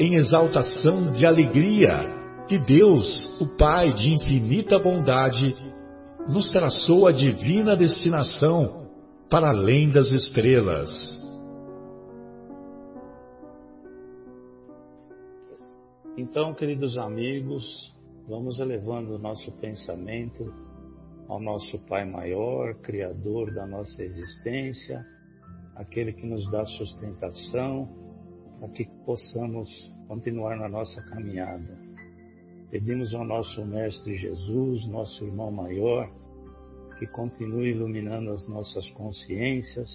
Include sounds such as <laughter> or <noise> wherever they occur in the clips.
em exaltação de alegria que Deus, o Pai de infinita bondade, nos traçou a divina destinação para além das estrelas. Então, queridos amigos, vamos elevando o nosso pensamento ao nosso Pai maior, Criador da nossa existência, aquele que nos dá sustentação, para que possamos continuar na nossa caminhada. Pedimos ao nosso Mestre Jesus, nosso irmão maior, que continue iluminando as nossas consciências,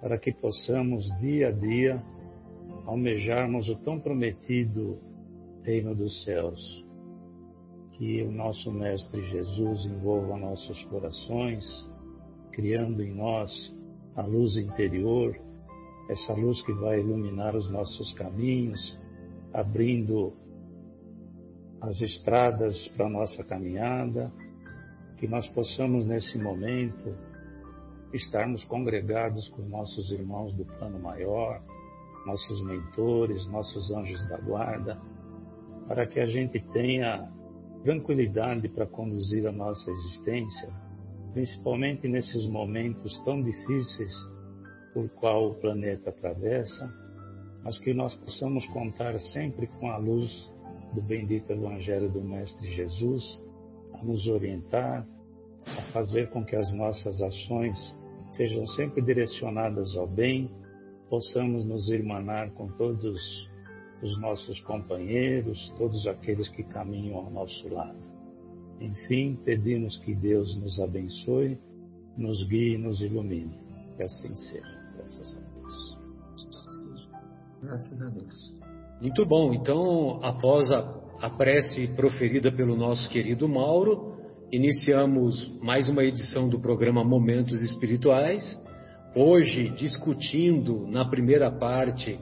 para que possamos dia a dia almejarmos o tão prometido reino dos céus. Que o nosso Mestre Jesus envolva nossos corações, criando em nós a luz interior essa luz que vai iluminar os nossos caminhos, abrindo as estradas para a nossa caminhada, que nós possamos nesse momento estarmos congregados com nossos irmãos do plano maior, nossos mentores, nossos anjos da guarda, para que a gente tenha tranquilidade para conduzir a nossa existência, principalmente nesses momentos tão difíceis por qual o planeta atravessa, mas que nós possamos contar sempre com a luz do bendito Evangelho do Mestre Jesus a nos orientar, a fazer com que as nossas ações sejam sempre direcionadas ao bem, possamos nos irmanar com todos os nossos companheiros, todos aqueles que caminham ao nosso lado. Enfim, pedimos que Deus nos abençoe, nos guie e nos ilumine. Que assim seja. Graças a Deus. Graças a Deus. Muito bom. Então, após a, a prece proferida pelo nosso querido Mauro, iniciamos mais uma edição do programa Momentos Espirituais. Hoje, discutindo na primeira parte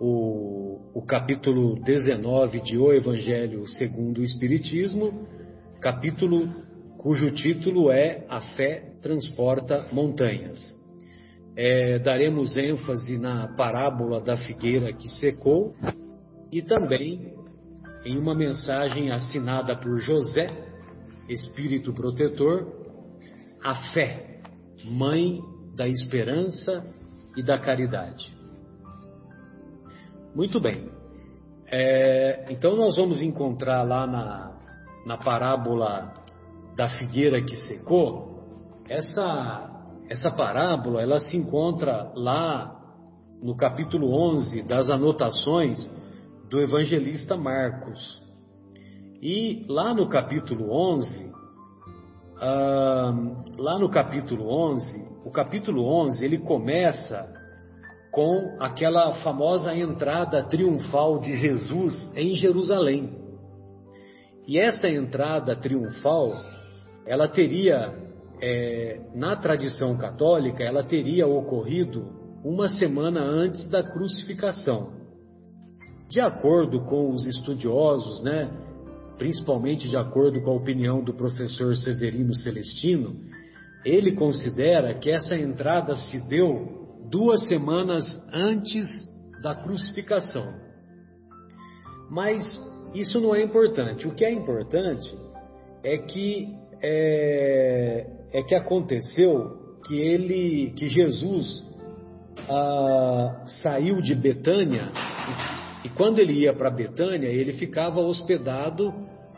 o, o capítulo 19 de O Evangelho segundo o Espiritismo, capítulo cujo título é A Fé Transporta Montanhas. É, daremos ênfase na parábola da figueira que secou e também em uma mensagem assinada por José, Espírito Protetor, a fé, mãe da esperança e da caridade. Muito bem. É, então nós vamos encontrar lá na, na parábola da figueira que secou essa essa parábola, ela se encontra lá no capítulo 11 das anotações do evangelista Marcos. E lá no capítulo 11, ah, lá no capítulo 11, o capítulo 11 ele começa com aquela famosa entrada triunfal de Jesus em Jerusalém. E essa entrada triunfal, ela teria é, na tradição católica, ela teria ocorrido uma semana antes da crucificação. De acordo com os estudiosos, né, principalmente de acordo com a opinião do professor Severino Celestino, ele considera que essa entrada se deu duas semanas antes da crucificação. Mas isso não é importante. O que é importante é que é, é que aconteceu que ele, que Jesus ah, saiu de Betânia e, e, quando ele ia para Betânia ele ficava hospedado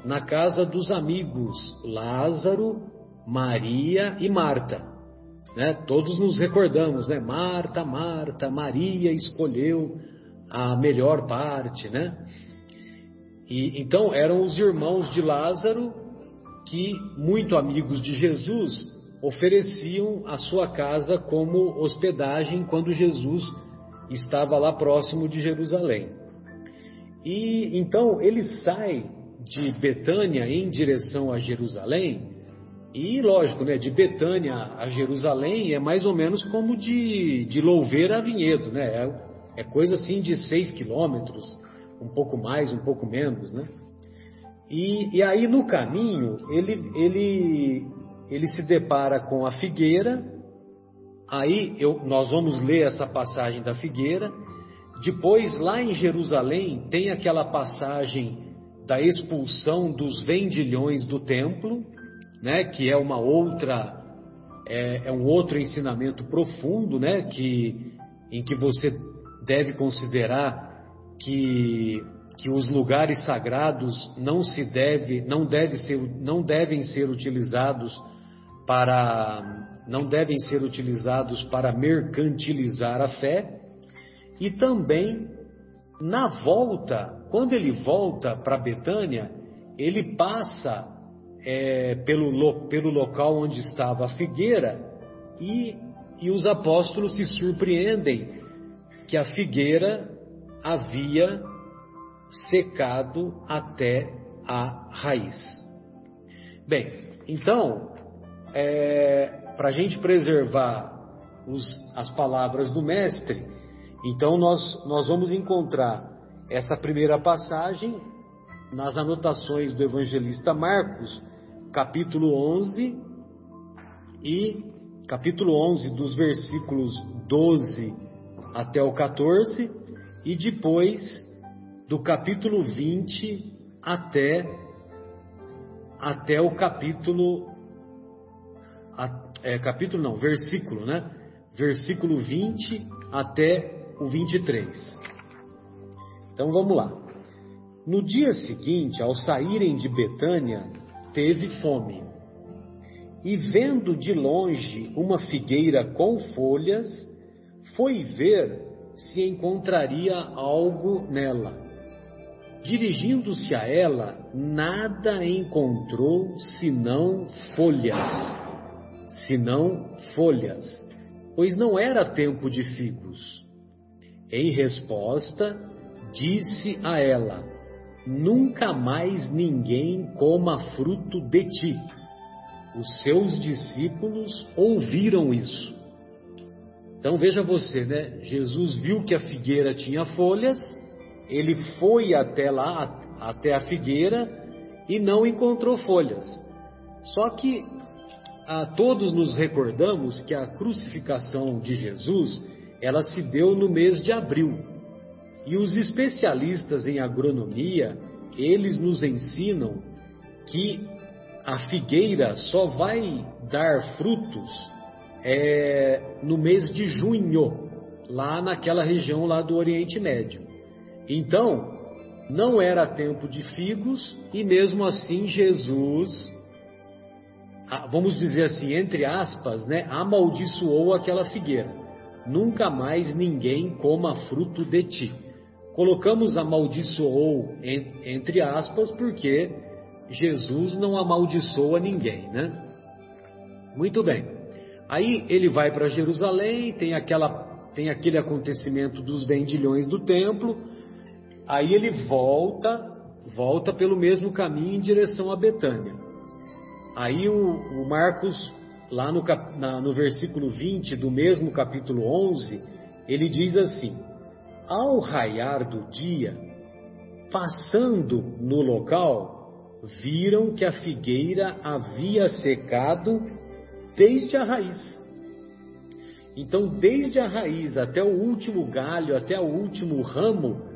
na casa dos amigos Lázaro, Maria e Marta. Né? Todos nos recordamos, né? Marta, Marta, Maria escolheu a melhor parte, né? E então eram os irmãos de Lázaro que, muito amigos de Jesus, ofereciam a sua casa como hospedagem quando Jesus estava lá próximo de Jerusalém. E então ele sai de Betânia em direção a Jerusalém e lógico, né, de Betânia a Jerusalém é mais ou menos como de, de Louveira a Vinhedo, né? É, é coisa assim de seis quilômetros, um pouco mais, um pouco menos, né? E, e aí no caminho ele, ele, ele se depara com a figueira, aí eu, nós vamos ler essa passagem da figueira, depois lá em Jerusalém tem aquela passagem da expulsão dos vendilhões do templo, né, que é uma outra é, é, um outro ensinamento profundo, né, que em que você deve considerar que que os lugares sagrados não se deve não deve ser não devem ser utilizados para não devem ser utilizados para mercantilizar a fé e também na volta quando ele volta para Betânia ele passa é, pelo, pelo local onde estava a figueira e, e os apóstolos se surpreendem que a figueira havia secado até a raiz. Bem, então, é, para a gente preservar os, as palavras do Mestre, então nós, nós vamos encontrar essa primeira passagem nas anotações do evangelista Marcos, capítulo 11 e capítulo 11 dos versículos 12 até o 14 e depois do capítulo 20 até até o capítulo é, capítulo não, versículo, né? Versículo 20 até o 23. Então vamos lá. No dia seguinte, ao saírem de Betânia, teve fome. E vendo de longe uma figueira com folhas, foi ver se encontraria algo nela. Dirigindo-se a ela, nada encontrou senão folhas, senão folhas, pois não era tempo de figos. Em resposta, disse a ela: nunca mais ninguém coma fruto de ti. Os seus discípulos ouviram isso. Então veja você, né? Jesus viu que a figueira tinha folhas, ele foi até lá, até a figueira e não encontrou folhas. Só que a todos nos recordamos que a crucificação de Jesus, ela se deu no mês de abril. E os especialistas em agronomia, eles nos ensinam que a figueira só vai dar frutos é, no mês de junho, lá naquela região lá do Oriente Médio. Então, não era tempo de figos e mesmo assim Jesus, vamos dizer assim, entre aspas, né, amaldiçoou aquela figueira. Nunca mais ninguém coma fruto de ti. Colocamos amaldiçoou entre aspas porque Jesus não amaldiçoa ninguém, né? Muito bem. Aí ele vai para Jerusalém, tem aquela tem aquele acontecimento dos vendilhões do templo. Aí ele volta, volta pelo mesmo caminho em direção a Betânia. Aí o, o Marcos, lá no, na, no versículo 20 do mesmo capítulo 11, ele diz assim: ao raiar do dia, passando no local, viram que a figueira havia secado desde a raiz. Então, desde a raiz até o último galho, até o último ramo,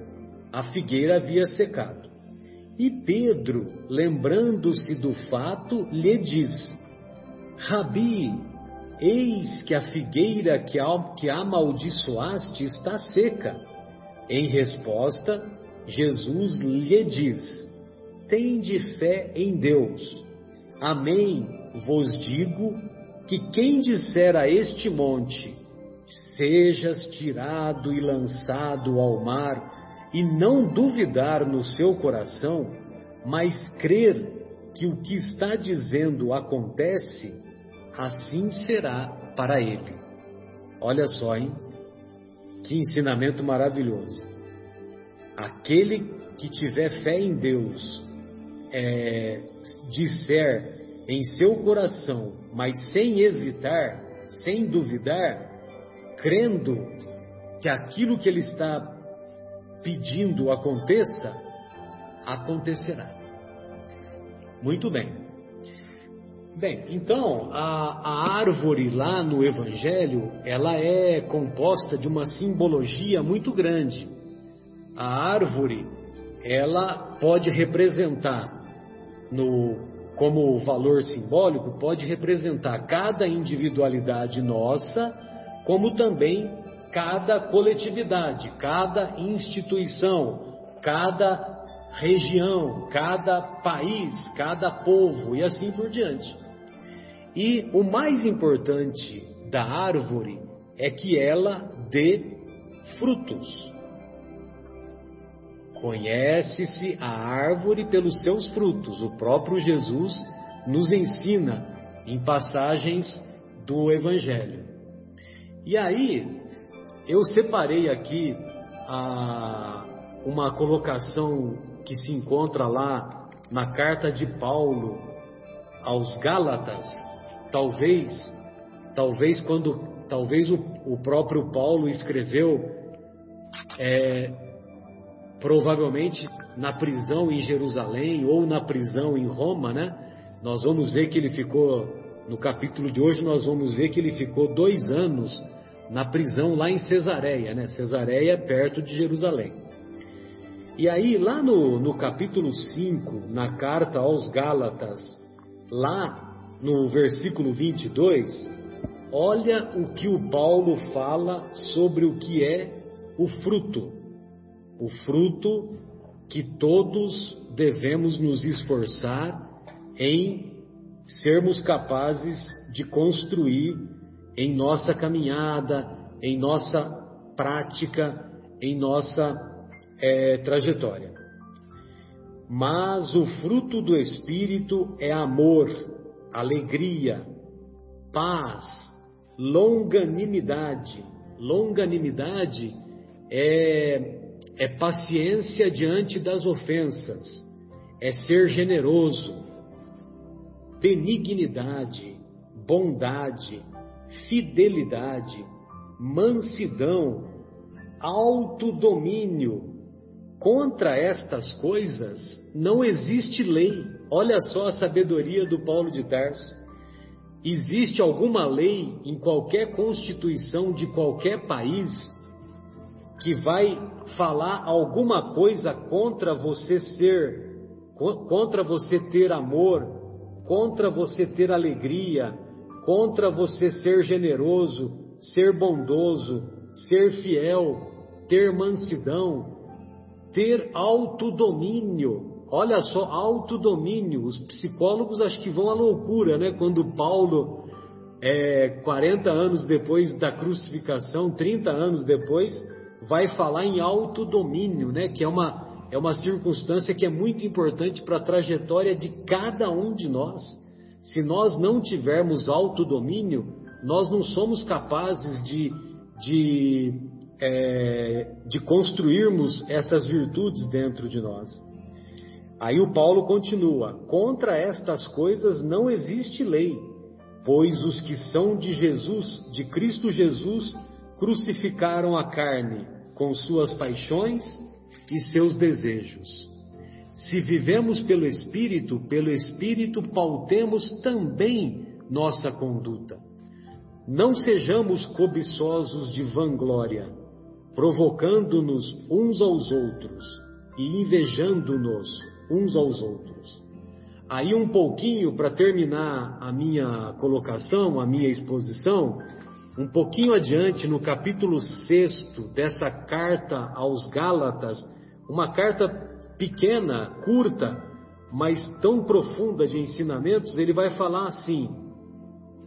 a figueira havia secado. E Pedro, lembrando-se do fato, lhe diz: Rabi, eis que a figueira que amaldiçoaste está seca. Em resposta, Jesus lhe diz: tende fé em Deus. Amém, vos digo que quem disser a este monte, sejas tirado e lançado ao mar, e não duvidar no seu coração, mas crer que o que está dizendo acontece, assim será para ele. Olha só, hein? Que ensinamento maravilhoso. Aquele que tiver fé em Deus, é, disser em seu coração, mas sem hesitar, sem duvidar, crendo que aquilo que ele está pedindo aconteça, acontecerá. Muito bem. Bem, então a, a, árvore lá no Evangelho ela é composta de uma simbologia muito grande. A árvore ela pode representar no como valor simbólico pode representar cada individualidade nossa, como também cada coletividade, cada instituição, cada região, cada país, cada povo e assim por diante. E o mais importante da árvore é que ela dê frutos. Conhece-se a árvore pelos seus frutos. O próprio Jesus nos ensina em passagens do Evangelho. E aí, eu separei aqui a, uma colocação que se encontra lá na carta de Paulo aos Gálatas, talvez, talvez quando, talvez o, o próprio Paulo escreveu, é, provavelmente na prisão em Jerusalém ou na prisão em Roma, né? Nós vamos ver que ele ficou, no capítulo de hoje, nós vamos ver que ele ficou dois anos na prisão lá em Cesareia, né? Cesareia é perto de Jerusalém. E aí, lá no, no capítulo 5, na carta aos Gálatas, lá no versículo 22, olha o que o Paulo fala sobre o que é o fruto. O fruto que todos devemos nos esforçar em sermos capazes de construir em nossa caminhada, em nossa prática, em nossa é, trajetória. Mas o fruto do Espírito é amor, alegria, paz, longanimidade. Longanimidade é, é paciência diante das ofensas, é ser generoso, benignidade, bondade, fidelidade, mansidão, autodomínio. Contra estas coisas não existe lei. Olha só a sabedoria do Paulo de Tarso. Existe alguma lei em qualquer constituição de qualquer país que vai falar alguma coisa contra você ser, contra você ter amor, contra você ter alegria, contra você ser generoso, ser bondoso, ser fiel, ter mansidão, ter autodomínio, Olha só, autodomínio. Os psicólogos acho que vão à loucura, né? Quando Paulo, é, 40 anos depois da crucificação, 30 anos depois, vai falar em autodomínio, né? Que é uma, é uma circunstância que é muito importante para a trajetória de cada um de nós. Se nós não tivermos autodomínio, nós não somos capazes de, de, é, de construirmos essas virtudes dentro de nós. Aí o Paulo continua: contra estas coisas não existe lei, pois os que são de Jesus, de Cristo Jesus, crucificaram a carne com suas paixões e seus desejos. Se vivemos pelo Espírito, pelo Espírito pautemos também nossa conduta. Não sejamos cobiçosos de vanglória, provocando-nos uns aos outros e invejando-nos uns aos outros. Aí, um pouquinho para terminar a minha colocação, a minha exposição, um pouquinho adiante, no capítulo 6 dessa carta aos Gálatas, uma carta pequena, curta, mas tão profunda de ensinamentos, ele vai falar assim: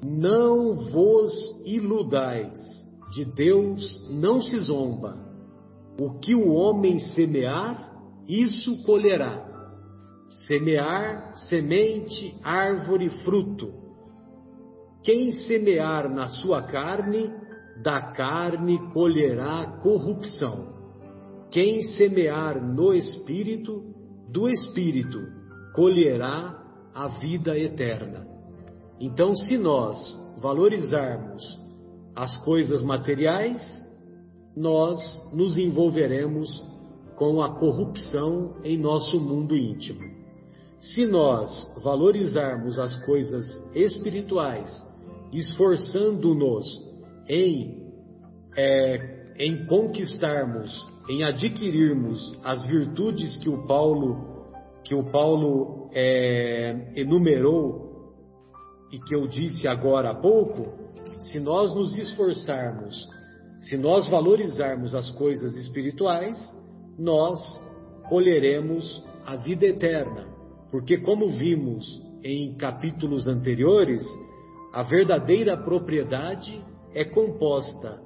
Não vos iludais, de Deus não se zomba. O que o homem semear, isso colherá. Semear, semente, árvore, fruto. Quem semear na sua carne, da carne colherá corrupção. Quem semear no espírito, do espírito colherá a vida eterna. Então, se nós valorizarmos as coisas materiais, nós nos envolveremos com a corrupção em nosso mundo íntimo. Se nós valorizarmos as coisas espirituais, esforçando-nos em, é, em conquistarmos, em adquirirmos as virtudes que o Paulo que o Paulo é, enumerou e que eu disse agora há pouco, se nós nos esforçarmos, se nós valorizarmos as coisas espirituais, nós colheremos a vida eterna. Porque, como vimos em capítulos anteriores, a verdadeira propriedade é composta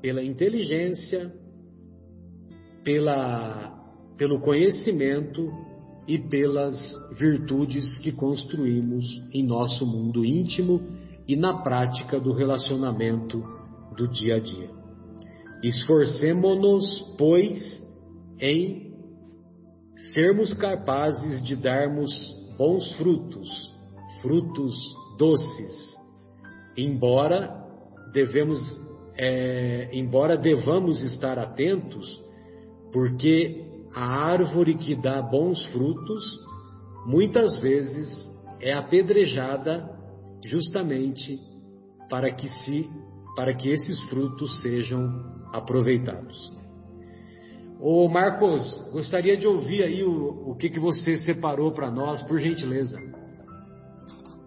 pela inteligência, pela, pelo conhecimento e pelas virtudes que construímos em nosso mundo íntimo e na prática do relacionamento do dia a dia. Esforcemo-nos, pois, em sermos capazes de darmos bons frutos, frutos doces, embora devemos, é, embora devamos estar atentos, porque a árvore que dá bons frutos muitas vezes é apedrejada justamente para que se para que esses frutos sejam aproveitados. Ô Marcos, gostaria de ouvir aí o, o que, que você separou para nós, por gentileza.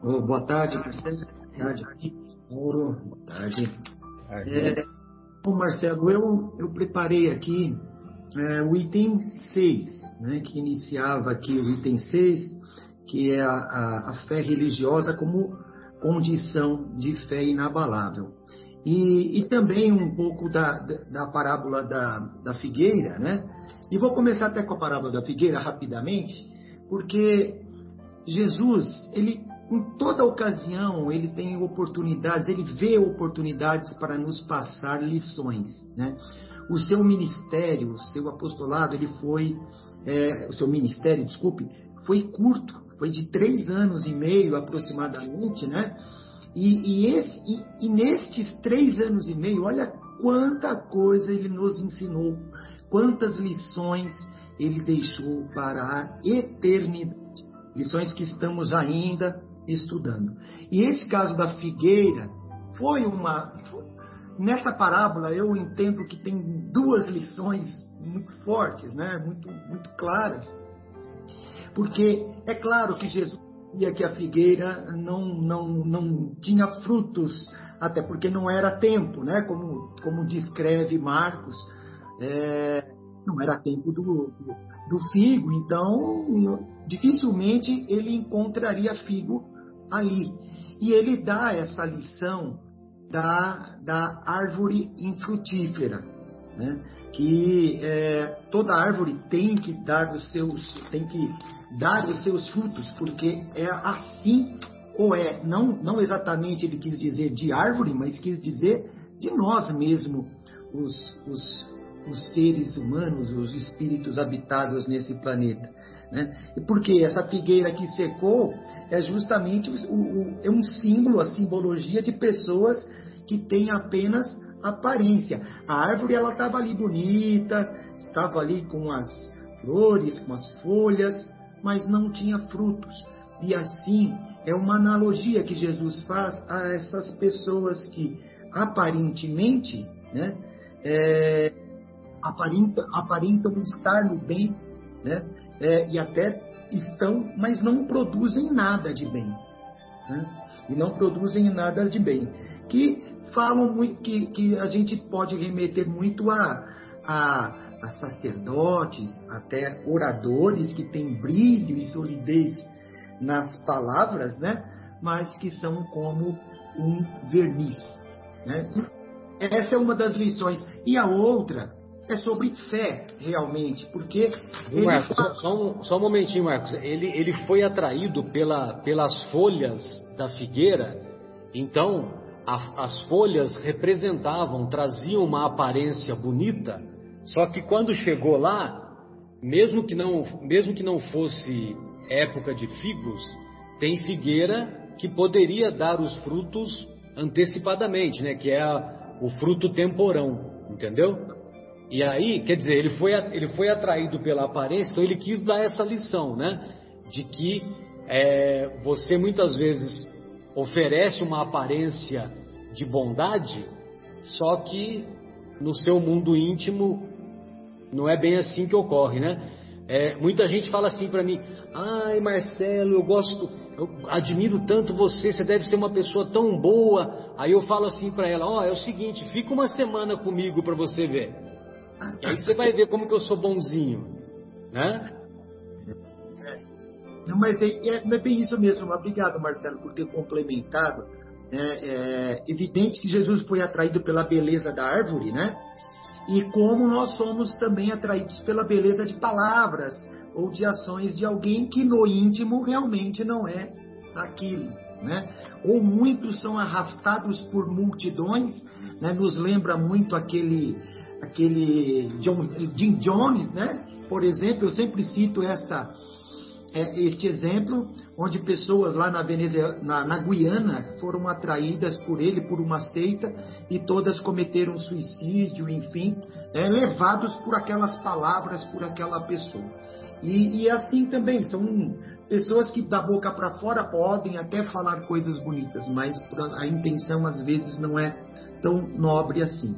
Oh, boa tarde, Marcelo. Boa tarde, Mauro. Boa tarde. É, bom, Marcelo, eu, eu preparei aqui é, o item 6, né, que iniciava aqui o item 6, que é a, a, a fé religiosa como condição de fé inabalável. E, e também um pouco da, da, parábola da, da figueira, né? E vou começar até com a parábola da figueira rapidamente, porque Jesus, ele em toda ocasião ele tem oportunidades, ele vê oportunidades para nos passar lições, né? O seu ministério, o seu apostolado, ele foi, é, o seu ministério, desculpe, foi curto, foi de três anos e meio aproximadamente, né? E, e, esse, e, e nestes três anos e meio, olha quanta coisa ele nos ensinou, quantas lições ele deixou para a eternidade. Lições que estamos ainda estudando. E esse caso da figueira foi uma. Foi, nessa parábola eu entendo que tem duas lições muito fortes, né? muito, muito claras. Porque é claro que Jesus via que a figueira não, não, não tinha frutos, até porque não era tempo, né? como, como descreve Marcos, é, não era tempo do, do, do figo, então dificilmente ele encontraria figo ali. E ele dá essa lição da, da árvore infrutífera, né? que é, toda árvore tem que dar os seus, tem que dar os seus frutos, porque é assim ou é, não, não exatamente ele quis dizer de árvore, mas quis dizer de nós mesmos, os, os, os seres humanos, os espíritos habitados nesse planeta. Né? Porque essa figueira que secou é justamente o, o, é um símbolo, a simbologia de pessoas que têm apenas aparência. A árvore ela estava ali bonita, estava ali com as flores, com as folhas, mas não tinha frutos. E assim é uma analogia que Jesus faz a essas pessoas que aparentemente né, é, aparentam, estar no bem né, é, e até estão, mas não produzem nada de bem. Né, e não produzem nada de bem. Que falam muito, que, que a gente pode remeter muito a, a a sacerdotes, até oradores que têm brilho e solidez nas palavras, né? Mas que são como um verniz. Né? Essa é uma das lições. E a outra é sobre fé, realmente, porque. Marcos, fala... só, um, só, um, momentinho, Marcos. Ele, ele foi atraído pela, pelas folhas da figueira, então a, as folhas representavam, traziam uma aparência bonita, só que quando chegou lá, mesmo que não, mesmo que não fosse época de figos, tem figueira que poderia dar os frutos antecipadamente, né? Que é a, o fruto temporão, entendeu? E aí, quer dizer, ele foi, ele foi atraído pela aparência, então ele quis dar essa lição, né? De que é, você muitas vezes oferece uma aparência de bondade, só que no seu mundo íntimo não é bem assim que ocorre, né? É, muita gente fala assim para mim: ai Marcelo, eu gosto, eu admiro tanto você, você deve ser uma pessoa tão boa. Aí eu falo assim para ela: ó, oh, é o seguinte, fica uma semana comigo para você ver. E aí você vai ver como que eu sou bonzinho, né? Não, mas é, é, é bem isso mesmo. Obrigado, Marcelo, por ter complementado. É, é, evidente que Jesus foi atraído pela beleza da árvore, né? E como nós somos também atraídos pela beleza de palavras ou de ações de alguém que no íntimo realmente não é aquilo, né? Ou muitos são arrastados por multidões, né? Nos lembra muito aquele aquele John, Jim Jones, né? Por exemplo, eu sempre cito esta, é, este exemplo, onde pessoas lá na, Venezuela, na, na, Guiana foram atraídas por ele, por uma seita, e todas cometeram suicídio, enfim, é, levados por aquelas palavras, por aquela pessoa. E, e assim também, são pessoas que da boca para fora podem até falar coisas bonitas, mas a intenção às vezes não é tão nobre assim.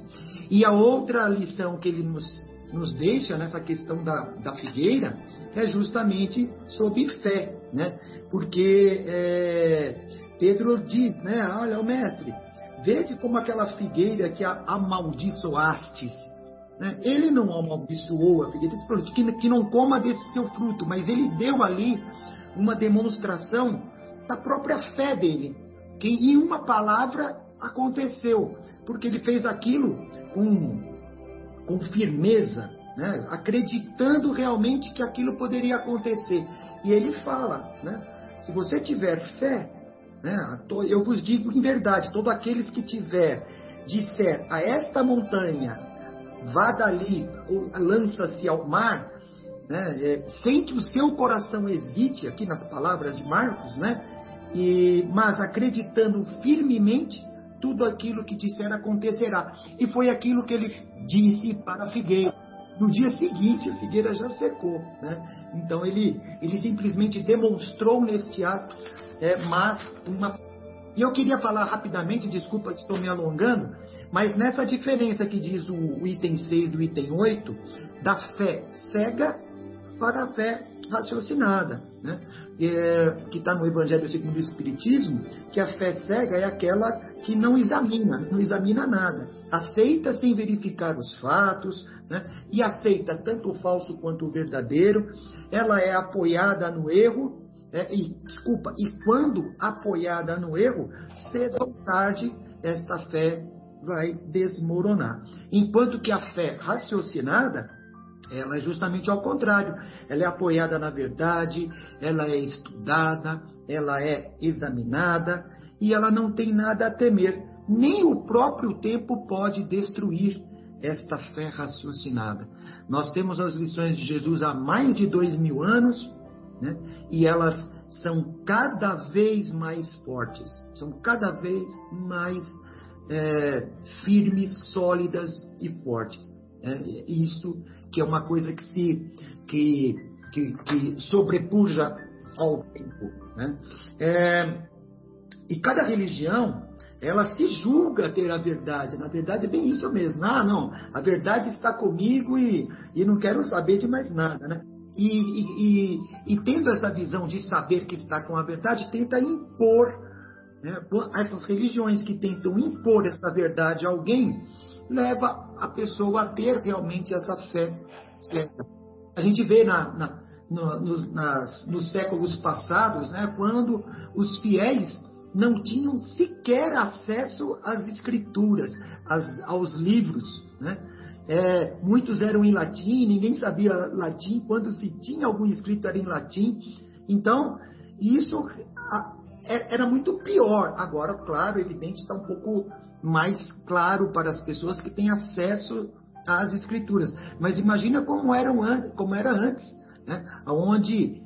E a outra lição que ele nos, nos deixa nessa questão da, da figueira é justamente sobre fé, né? Porque é, Pedro diz, né? Olha, o mestre, vede como aquela figueira que amaldiçoastes. Né? Ele não amaldiçoou a figueira, que, que não coma desse seu fruto, mas ele deu ali uma demonstração da própria fé dele, que em uma palavra aconteceu, porque ele fez aquilo com, com firmeza, né? acreditando realmente que aquilo poderia acontecer. E ele fala, né? se você tiver fé, né? eu vos digo em verdade, todos aqueles que tiver, disser a esta montanha, vá dali, ou lança-se ao mar, né? É, sem que o seu coração hesite, aqui nas palavras de Marcos, né? E, mas acreditando firmemente, tudo aquilo que disser acontecerá. E foi aquilo que ele disse para a figueira. No dia seguinte, a figueira já secou. Né? Então, ele, ele simplesmente demonstrou neste ato, é, mas uma. E eu queria falar rapidamente, desculpa estou me alongando, mas nessa diferença que diz o item 6 do item 8, da fé cega para a fé raciocinada. Né? É, que está no Evangelho segundo o Espiritismo, que a fé cega é aquela que não examina, não examina nada. Aceita sem verificar os fatos, né? e aceita tanto o falso quanto o verdadeiro. Ela é apoiada no erro, é, e, desculpa, e quando apoiada no erro, cedo ou tarde, esta fé vai desmoronar. Enquanto que a fé raciocinada, ela é justamente ao contrário. Ela é apoiada na verdade, ela é estudada, ela é examinada e ela não tem nada a temer. Nem o próprio tempo pode destruir esta fé raciocinada. Nós temos as lições de Jesus há mais de dois mil anos né? e elas são cada vez mais fortes, são cada vez mais é, firmes, sólidas e fortes. É, isso que é uma coisa que se que, que, que sobrepuja ao tempo. Né? É, e cada religião ela se julga ter a verdade. Na verdade é bem isso mesmo. Ah, não, a verdade está comigo e, e não quero saber de mais nada, né? E, e, e, e tendo essa visão de saber que está com a verdade, tenta impor né, essas religiões que tentam impor essa verdade a alguém, leva a pessoa a ter realmente essa fé certa. A gente vê na, na, no, no, nas, nos séculos passados, né, quando os fiéis não tinham sequer acesso às escrituras, às, aos livros. Né? É, muitos eram em latim, ninguém sabia latim, quando se tinha algum escrito era em latim. Então, isso é, era muito pior. Agora, claro, evidente, está um pouco mais claro para as pessoas que têm acesso às escrituras. Mas imagina como, eram, como era antes, né? onde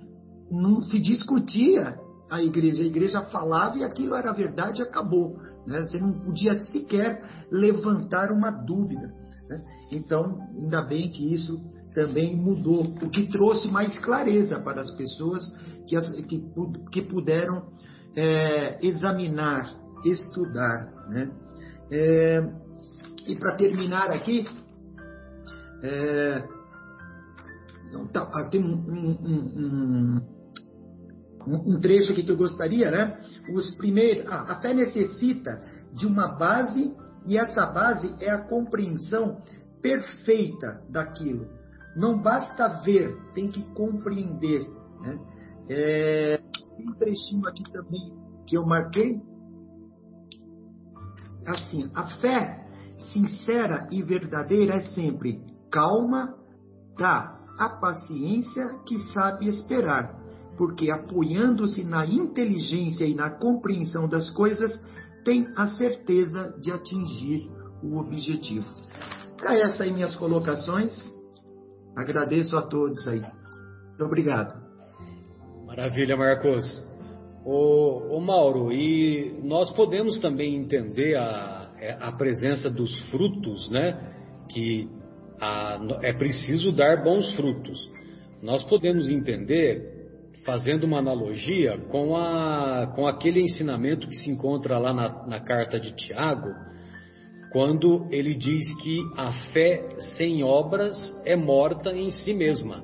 não se discutia a igreja. A igreja falava e aquilo era verdade e acabou. Né? Você não podia sequer levantar uma dúvida. Né? Então, ainda bem que isso também mudou, o que trouxe mais clareza para as pessoas que, que, que puderam é, examinar, estudar. Né? É, e para terminar aqui, é, então, tá, tem um, um, um, um, trecho aqui que eu gostaria, né? Os primeiros, a, a fé necessita de uma base e essa base é a compreensão perfeita daquilo. Não basta ver, tem que compreender. Né? É, tem um trechinho aqui também que eu marquei. Assim, a fé sincera e verdadeira é sempre calma, dá a paciência que sabe esperar, porque apoiando-se na inteligência e na compreensão das coisas, tem a certeza de atingir o objetivo. Para essas aí minhas colocações. Agradeço a todos aí. Muito obrigado. Maravilha, Marcos. O, o Mauro, e nós podemos também entender a, a presença dos frutos, né? Que a, é preciso dar bons frutos. Nós podemos entender, fazendo uma analogia, com, a, com aquele ensinamento que se encontra lá na, na carta de Tiago, quando ele diz que a fé sem obras é morta em si mesma.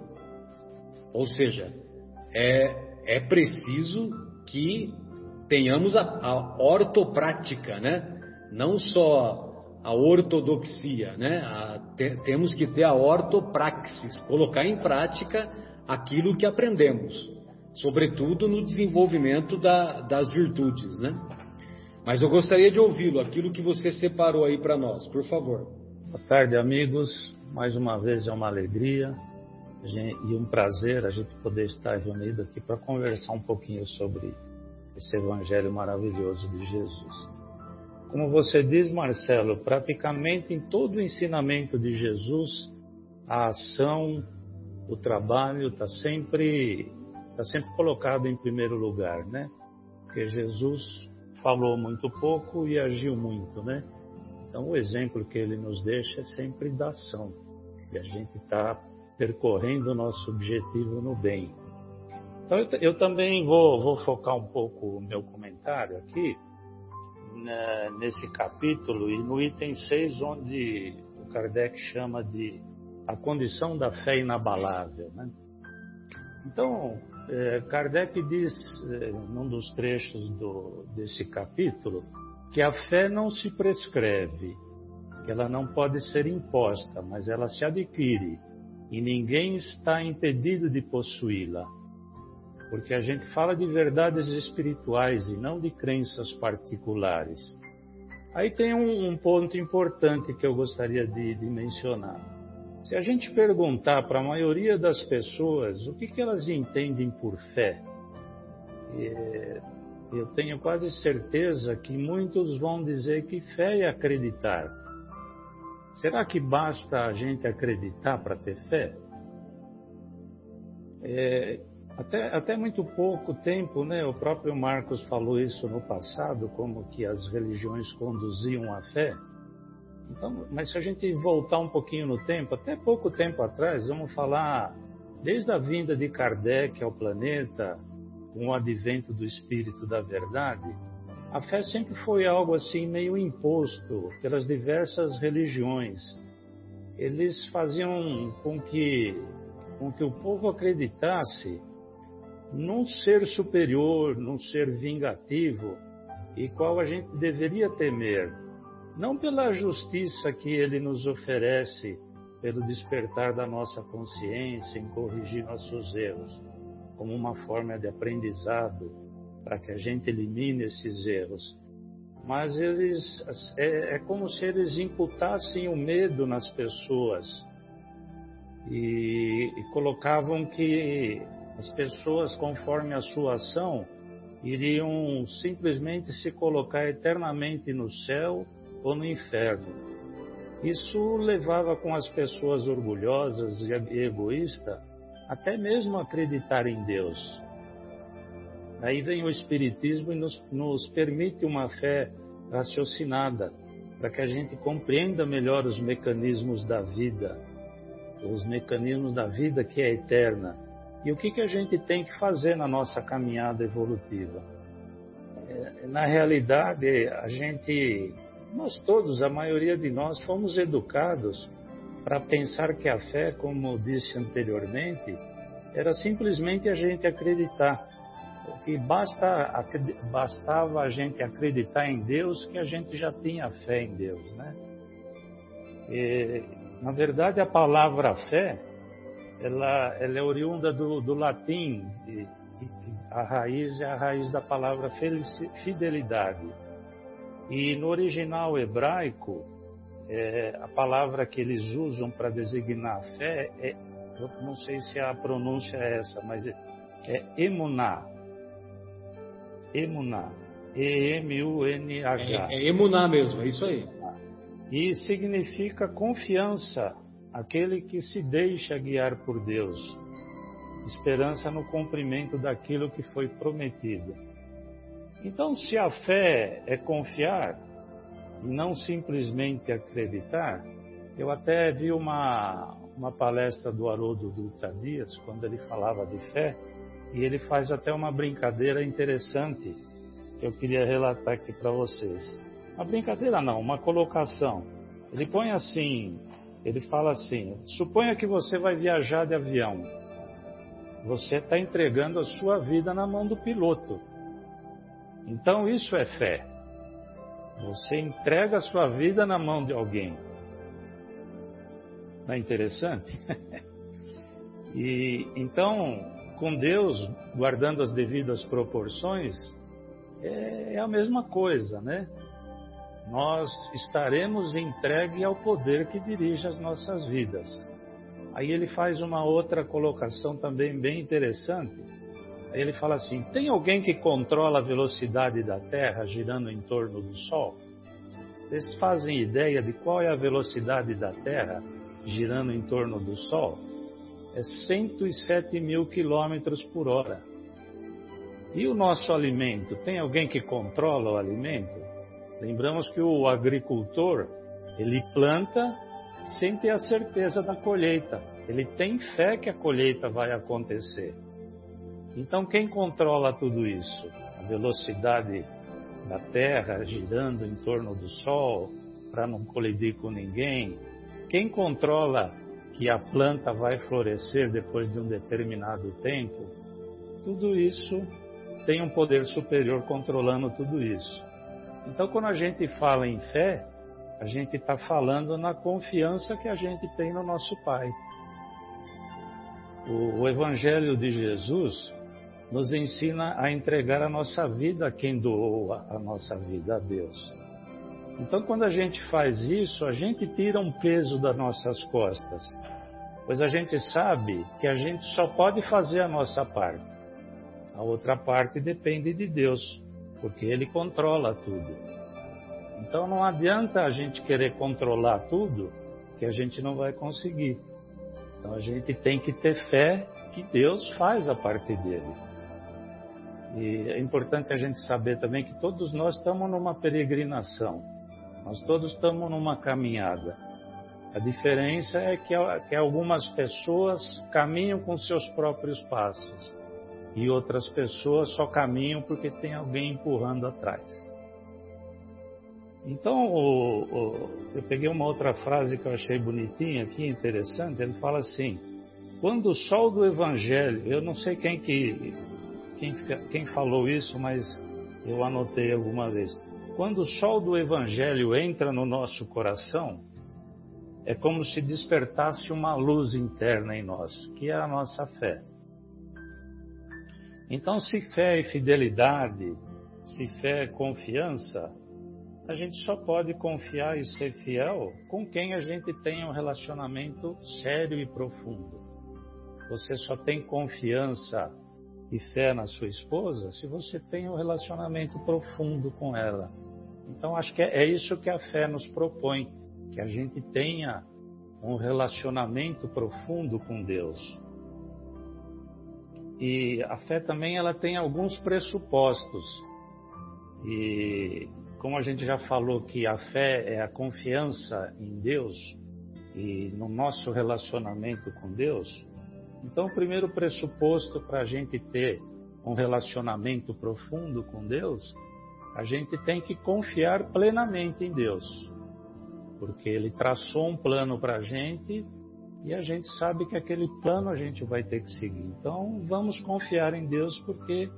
Ou seja, é, é preciso que tenhamos a, a ortoprática, né? Não só a ortodoxia, né? A, te, temos que ter a ortopraxis, colocar em prática aquilo que aprendemos, sobretudo no desenvolvimento da, das virtudes, né? Mas eu gostaria de ouvi-lo, aquilo que você separou aí para nós, por favor. Boa tarde, amigos. Mais uma vez é uma alegria e um prazer a gente poder estar reunido aqui para conversar um pouquinho sobre esse evangelho maravilhoso de Jesus. Como você diz, Marcelo, praticamente em todo o ensinamento de Jesus, a ação, o trabalho está sempre, tá sempre colocado em primeiro lugar, né? Porque Jesus falou muito pouco e agiu muito, né? Então o exemplo que ele nos deixa é sempre da ação. E a gente está percorrendo o nosso objetivo no bem. Então eu, eu também vou, vou focar um pouco o meu comentário aqui né, nesse capítulo e no item 6, onde o Kardec chama de a condição da fé inabalável. Né? Então, é, Kardec diz, é, num dos trechos do, desse capítulo, que a fé não se prescreve, que ela não pode ser imposta, mas ela se adquire e ninguém está impedido de possuí-la porque a gente fala de verdades espirituais e não de crenças particulares. Aí tem um, um ponto importante que eu gostaria de, de, mencionar. Se a gente perguntar para a maioria das pessoas o que, que elas entendem por fé, é, eu tenho quase certeza que muitos vão dizer que fé é acreditar. Será que basta a gente acreditar para ter fé? É, até, até muito pouco tempo, né, o próprio Marcos falou isso no passado, como que as religiões conduziam a fé. Então, mas se a gente voltar um pouquinho no tempo, até pouco tempo atrás, vamos falar desde a vinda de Kardec ao planeta, com o advento do Espírito da Verdade, a fé sempre foi algo assim meio imposto pelas diversas religiões. Eles faziam com que, com que o povo acreditasse num ser superior, num ser vingativo, e qual a gente deveria temer, não pela justiça que ele nos oferece pelo despertar da nossa consciência em corrigir nossos erros, como uma forma de aprendizado para que a gente elimine esses erros. Mas eles é, é como se eles imputassem o medo nas pessoas e, e colocavam que as pessoas, conforme a sua ação, iriam simplesmente se colocar eternamente no céu ou no inferno. Isso levava com as pessoas orgulhosas e egoístas até mesmo acreditar em Deus. Aí vem o Espiritismo e nos, nos permite uma fé raciocinada, para que a gente compreenda melhor os mecanismos da vida, os mecanismos da vida que é eterna, e o que, que a gente tem que fazer na nossa caminhada evolutiva. É, na realidade, a gente nós todos, a maioria de nós, fomos educados para pensar que a fé, como disse anteriormente, era simplesmente a gente acreditar. Que basta, bastava a gente acreditar em Deus que a gente já tinha fé em Deus, né? E, na verdade, a palavra fé, ela, ela é oriunda do, do latim, e, e a raiz é a raiz da palavra fidelidade. E no original hebraico, é, a palavra que eles usam para designar a fé é, eu não sei se a pronúncia é essa, mas é, é emuná. Emuná. E-M-U-N-H. É, é emuná mesmo, é isso aí. E significa confiança, aquele que se deixa guiar por Deus. Esperança no cumprimento daquilo que foi prometido. Então, se a fé é confiar e não simplesmente acreditar, eu até vi uma, uma palestra do Haroldo Dutra Dias, quando ele falava de fé, e ele faz até uma brincadeira interessante que eu queria relatar aqui para vocês. Uma brincadeira não, uma colocação. Ele põe assim, ele fala assim: suponha que você vai viajar de avião. Você está entregando a sua vida na mão do piloto. Então isso é fé. Você entrega a sua vida na mão de alguém. Não é interessante? <laughs> e então, com Deus, guardando as devidas proporções, é, é a mesma coisa, né? Nós estaremos entregue ao poder que dirige as nossas vidas. Aí ele faz uma outra colocação também bem interessante Aí ele fala assim: tem alguém que controla a velocidade da Terra girando em torno do Sol? Vocês fazem ideia de qual é a velocidade da Terra girando em torno do Sol? É 107 mil quilômetros por hora. E o nosso alimento? Tem alguém que controla o alimento? Lembramos que o agricultor, ele planta sem ter a certeza da colheita. Ele tem fé que a colheita vai acontecer. Então, quem controla tudo isso? A velocidade da Terra girando em torno do Sol para não colidir com ninguém? Quem controla que a planta vai florescer depois de um determinado tempo? Tudo isso tem um poder superior controlando tudo isso. Então, quando a gente fala em fé, a gente está falando na confiança que a gente tem no nosso Pai. O, o Evangelho de Jesus nos ensina a entregar a nossa vida a quem doou a nossa vida, a Deus. Então, quando a gente faz isso, a gente tira um peso das nossas costas, pois a gente sabe que a gente só pode fazer a nossa parte. A outra parte depende de Deus, porque Ele controla tudo. Então, não adianta a gente querer controlar tudo, que a gente não vai conseguir. Então, a gente tem que ter fé que Deus faz a parte dele. E é importante a gente saber também que todos nós estamos numa peregrinação, nós todos estamos numa caminhada. A diferença é que, que algumas pessoas caminham com seus próprios passos e outras pessoas só caminham porque tem alguém empurrando atrás. Então, o, o, eu peguei uma outra frase que eu achei bonitinha aqui, interessante. Ele fala assim: quando o sol do Evangelho, eu não sei quem que quem, quem falou isso, mas eu anotei alguma vez. Quando o sol do Evangelho entra no nosso coração, é como se despertasse uma luz interna em nós, que é a nossa fé. Então, se fé é fidelidade, se fé é confiança, a gente só pode confiar e ser fiel com quem a gente tem um relacionamento sério e profundo. Você só tem confiança e fé na sua esposa se você tem um relacionamento profundo com ela. Então, acho que é, é isso que a fé nos propõe, que a gente tenha um relacionamento profundo com Deus. E a fé também ela tem alguns pressupostos. E como a gente já falou que a fé é a confiança em Deus e no nosso relacionamento com Deus, então o primeiro pressuposto para a gente ter um relacionamento profundo com Deus, a gente tem que confiar plenamente em Deus, porque Ele traçou um plano para a gente e a gente sabe que aquele plano a gente vai ter que seguir. Então vamos confiar em Deus porque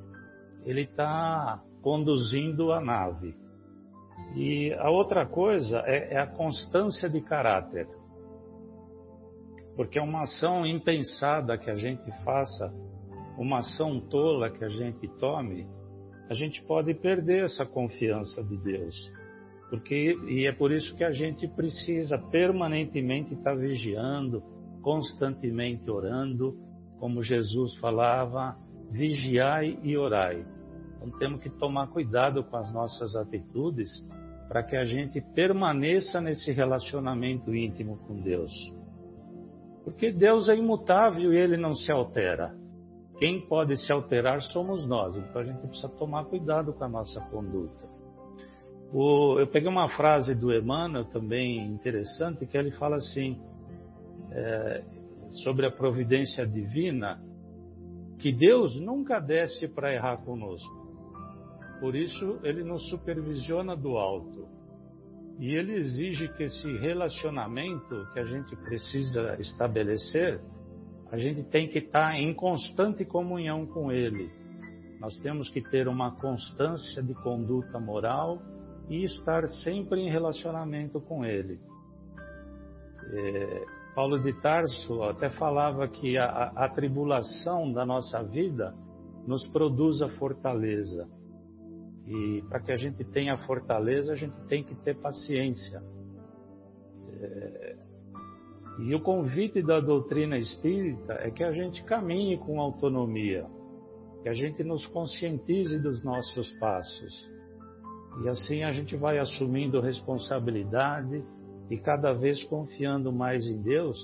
Ele está conduzindo a nave. E a outra coisa é, é, a constância de caráter. Porque é uma ação impensada que a gente faça, uma ação tola que a gente tome, a gente pode perder essa confiança de Deus. Porque, e é por isso que a gente precisa permanentemente estar vigiando, constantemente orando, como Jesus falava, vigiai e orai. Então temos que tomar cuidado com as nossas atitudes para que a gente permaneça nesse relacionamento íntimo com Deus. Porque Deus é imutável e ele não se altera. Quem pode se alterar somos nós, então a gente precisa tomar cuidado com a nossa conduta. O, eu peguei uma frase do Emmanuel também interessante, que ele fala assim, é, sobre a providência divina, que Deus nunca desce para errar conosco. Por isso, ele nos supervisiona do alto. E ele exige que esse relacionamento que a gente precisa estabelecer, a gente tem que estar em constante comunhão com ele. Nós temos que ter uma constância de conduta moral e estar sempre em relacionamento com Ele. É, Paulo de Tarso até falava que a, a tribulação da nossa vida nos produz a fortaleza. E para que a gente tenha fortaleza, a gente tem que ter paciência. É, e o convite da doutrina espírita é que a gente caminhe com autonomia, que a gente nos conscientize dos nossos passos e assim a gente vai assumindo responsabilidade e cada vez confiando mais em Deus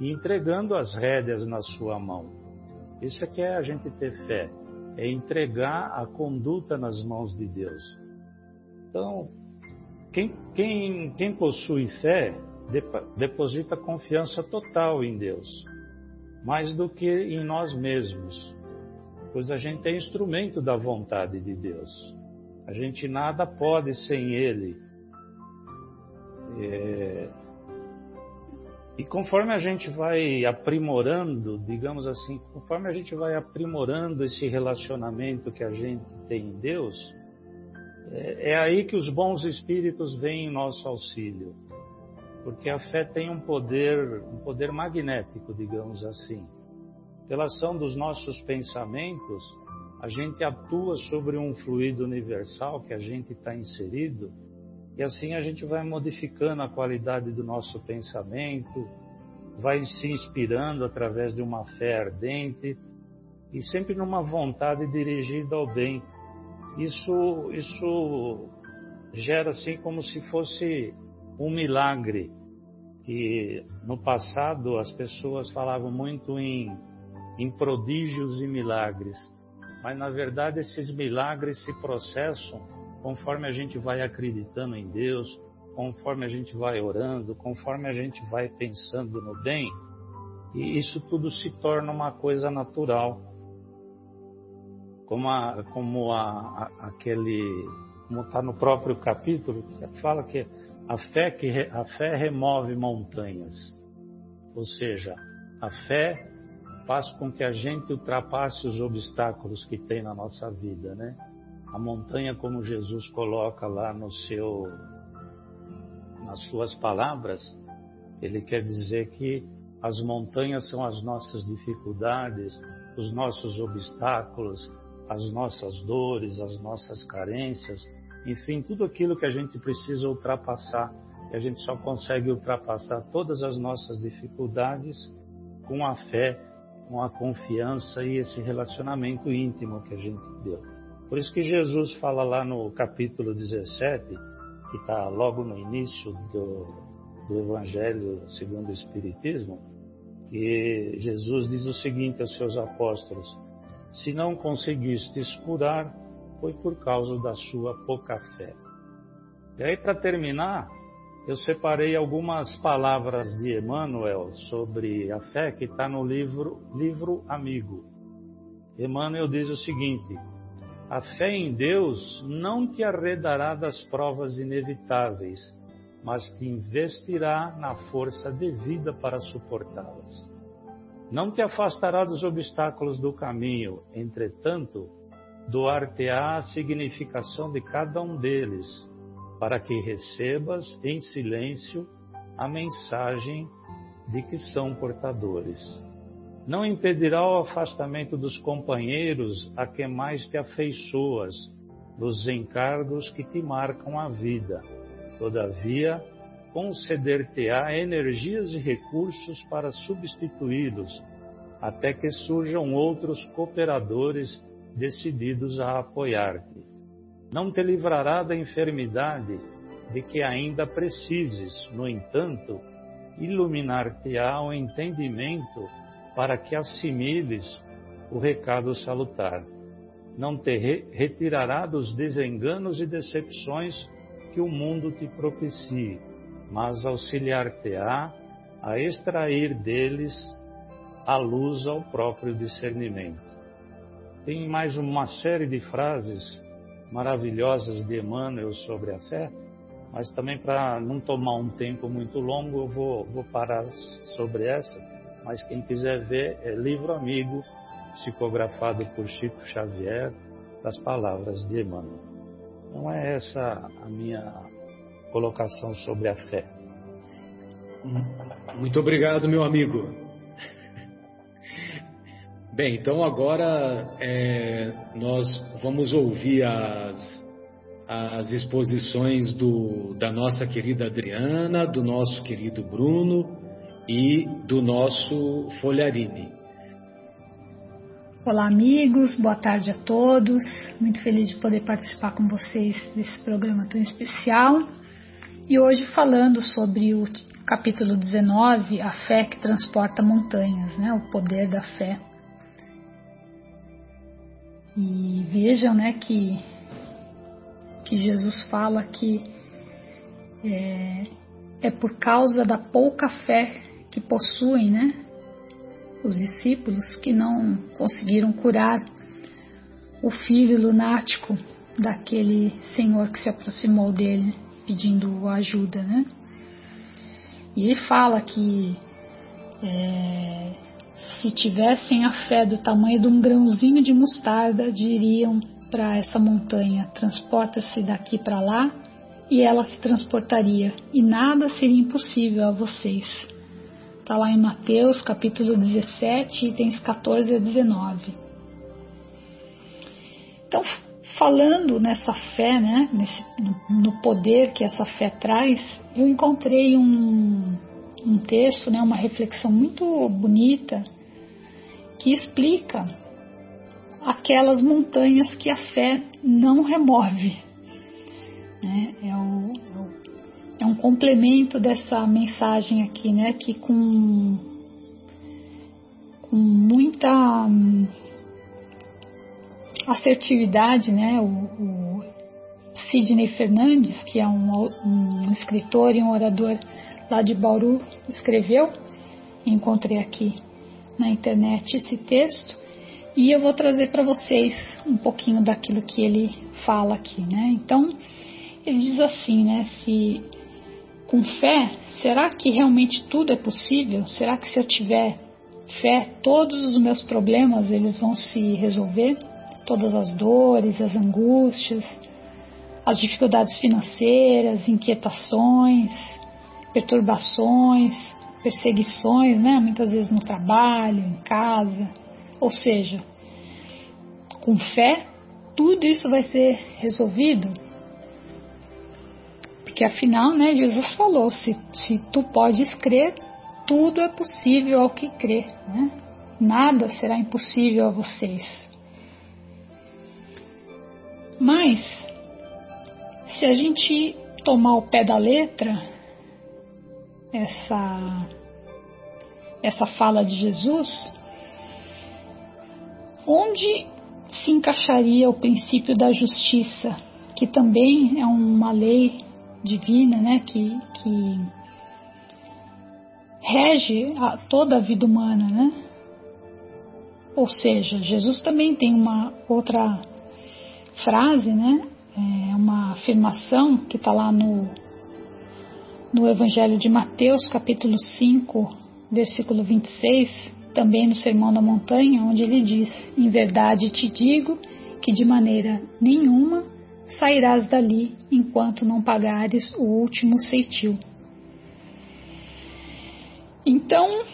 e entregando as rédeas na sua mão. Isso é que é a gente ter fé, é entregar a conduta nas mãos de Deus. Então, quem, quem, quem possui fé deposita confiança total em Deus, mais do que em nós mesmos, pois a gente é instrumento da vontade de Deus. A gente nada pode sem Ele. É... E conforme a gente vai aprimorando, digamos assim, conforme a gente vai aprimorando esse relacionamento que a gente tem em Deus, é, é aí que os bons espíritos vêm em nosso auxílio. Porque a fé tem um poder, um poder magnético, digamos assim. Pela ação dos nossos pensamentos, a gente atua sobre um fluido universal que a gente está inserido e assim a gente vai modificando a qualidade do nosso pensamento, vai se inspirando através de uma fé ardente e sempre numa vontade dirigida ao bem. Isso, isso gera assim como se fosse um milagre que no passado as pessoas falavam muito em, em prodígios e milagres. Mas na verdade esses milagres se processam conforme a gente vai acreditando em Deus, conforme a gente vai orando, conforme a gente vai pensando no bem, e isso tudo se torna uma coisa natural. Como, a, como a, a, aquele, como está no próprio capítulo, fala que a fé, que a fé remove montanhas. Ou seja, a fé faz com que a gente ultrapasse os obstáculos que tem na nossa vida, né? A montanha, como Jesus coloca lá no seu, nas suas palavras, ele quer dizer que as montanhas são as nossas dificuldades, os nossos obstáculos, as nossas dores, as nossas carências, enfim, tudo aquilo que a gente precisa ultrapassar. E a gente só consegue ultrapassar todas as nossas dificuldades com a fé, com a confiança e esse relacionamento íntimo que a gente deu. Por isso que Jesus fala lá no capítulo 17, que está logo no início do, do Evangelho segundo o Espiritismo, que Jesus diz o seguinte aos seus apóstolos: Se não conseguistes curar, foi por causa da sua pouca fé. E aí, para terminar, eu separei algumas palavras de Emmanuel sobre a fé que está no livro, livro Amigo. Emmanuel diz o seguinte: a fé em Deus não te arredará das provas inevitáveis, mas te investirá na força devida para suportá-las. Não te afastará dos obstáculos do caminho, entretanto, doar-te-á a significação de cada um deles, para que recebas em silêncio a mensagem de que são portadores não impedirá o afastamento dos companheiros a que mais te afeiçoas, dos encargos que te marcam a vida. Todavia, conceder-te-á energias e recursos para substituí-los, até que surjam outros cooperadores decididos a apoiar-te. Não te livrará da enfermidade de que ainda precises, no entanto, iluminar-te-á o entendimento para que assimiles o recado salutar. Não te re retirará dos desenganos e decepções que o mundo te propicie, mas auxiliar-te-á a extrair deles a luz ao próprio discernimento. Tem mais uma série de frases maravilhosas de Emmanuel sobre a fé, mas também para não tomar um tempo muito longo, eu vou, vou parar sobre essa mas quem quiser ver é livro amigo, psicografado por Chico Xavier, das palavras de Emmanuel. Não é essa a minha colocação sobre a fé. Muito obrigado, meu amigo. Bem, então agora é, nós vamos ouvir as, as exposições do, da nossa querida Adriana, do nosso querido Bruno e do nosso Folharine. Olá, amigos, boa tarde a todos. Muito feliz de poder participar com vocês desse programa tão especial. E hoje falando sobre o capítulo 19, a fé que transporta montanhas, né? O poder da fé. E vejam, né, que que Jesus fala que é, é por causa da pouca fé que possuem, né? Os discípulos que não conseguiram curar o filho lunático daquele senhor que se aproximou dele pedindo ajuda, né? E ele fala que é, se tivessem a fé do tamanho de um grãozinho de mostarda, diriam para essa montanha: transporta-se daqui para lá, e ela se transportaria, e nada seria impossível a vocês. Está lá em Mateus capítulo 17, itens 14 a 19. Então, falando nessa fé, né, nesse, no poder que essa fé traz, eu encontrei um, um texto, né, uma reflexão muito bonita que explica aquelas montanhas que a fé não remove. Né? É o, é um complemento dessa mensagem aqui, né? Que com, com muita hum, assertividade, né? O, o Sidney Fernandes, que é um, um escritor e um orador lá de Bauru, escreveu. Encontrei aqui na internet esse texto e eu vou trazer para vocês um pouquinho daquilo que ele fala aqui, né? Então, ele diz assim, né? Se com fé, será que realmente tudo é possível? Será que se eu tiver fé, todos os meus problemas eles vão se resolver? todas as dores, as angústias, as dificuldades financeiras, inquietações, perturbações, perseguições, né? muitas vezes no trabalho, em casa. Ou seja, com fé, tudo isso vai ser resolvido. Porque afinal, né, Jesus falou: se, se tu podes crer, tudo é possível ao que crê. Né? Nada será impossível a vocês. Mas, se a gente tomar o pé da letra, essa, essa fala de Jesus, onde se encaixaria o princípio da justiça, que também é uma lei divina, né, que, que rege a, toda a vida humana, né? Ou seja, Jesus também tem uma outra frase, né? É uma afirmação que está lá no, no Evangelho de Mateus, capítulo 5, versículo 26, também no Sermão da Montanha, onde ele diz: Em verdade te digo que de maneira nenhuma sairás dali enquanto não pagares o último ceitil. Então,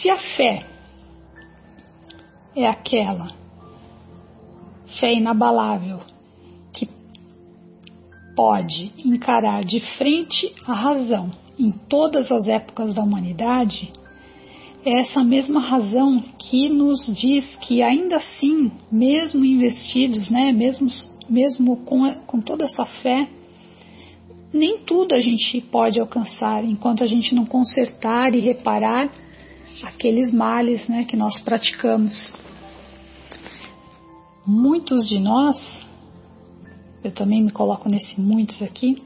se a fé é aquela fé inabalável pode encarar de frente a razão em todas as épocas da humanidade, é essa mesma razão que nos diz que ainda assim, mesmo investidos, né, mesmo, mesmo com, com toda essa fé, nem tudo a gente pode alcançar enquanto a gente não consertar e reparar aqueles males né, que nós praticamos. Muitos de nós, eu também me coloco nesse muitos aqui,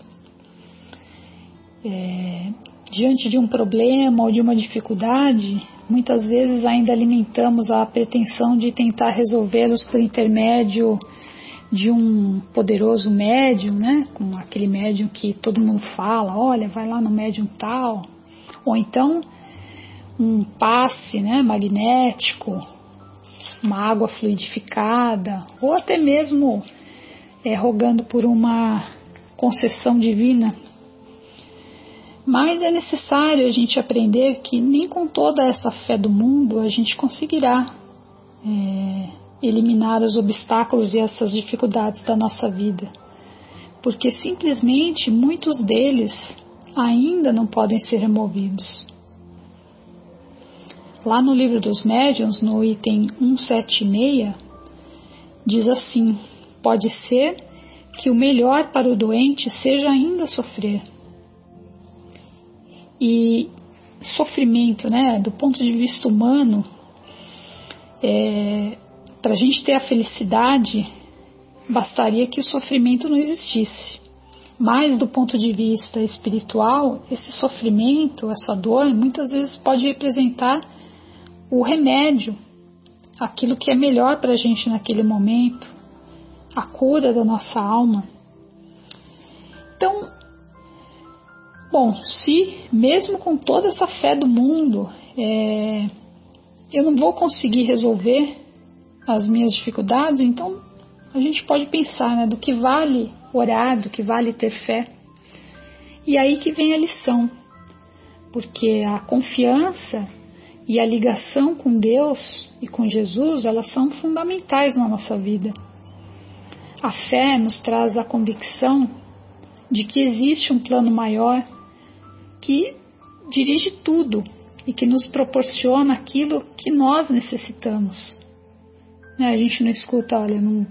é, diante de um problema ou de uma dificuldade, muitas vezes ainda alimentamos a pretensão de tentar resolvê-los por intermédio de um poderoso médium, né? Com aquele médium que todo mundo fala, olha, vai lá no médium tal, ou então um passe, né, magnético, uma água fluidificada, ou até mesmo é, rogando por uma concessão divina mas é necessário a gente aprender que nem com toda essa fé do mundo a gente conseguirá é, eliminar os obstáculos e essas dificuldades da nossa vida, porque simplesmente muitos deles ainda não podem ser removidos. Lá no livro dos médiuns, no item 176, diz assim: pode ser que o melhor para o doente seja ainda sofrer e sofrimento, né, do ponto de vista humano, é, para a gente ter a felicidade, bastaria que o sofrimento não existisse. Mas do ponto de vista espiritual, esse sofrimento, essa dor, muitas vezes pode representar o remédio, aquilo que é melhor para a gente naquele momento, a cura da nossa alma. Então, Bom, se mesmo com toda essa fé do mundo, é, eu não vou conseguir resolver as minhas dificuldades, então a gente pode pensar né, do que vale orar, do que vale ter fé. E aí que vem a lição, porque a confiança e a ligação com Deus e com Jesus, elas são fundamentais na nossa vida. A fé nos traz a convicção de que existe um plano maior que dirige tudo e que nos proporciona aquilo que nós necessitamos. Né, a gente não escuta, olha, não,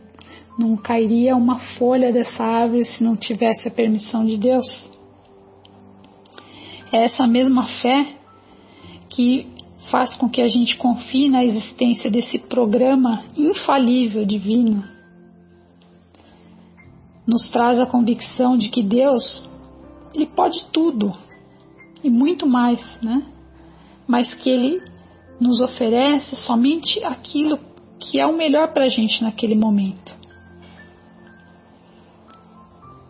não cairia uma folha dessa árvore se não tivesse a permissão de Deus. É essa mesma fé que faz com que a gente confie na existência desse programa infalível divino. Nos traz a convicção de que Deus, ele pode tudo, e muito mais, né? Mas que Ele nos oferece somente aquilo que é o melhor para a gente naquele momento.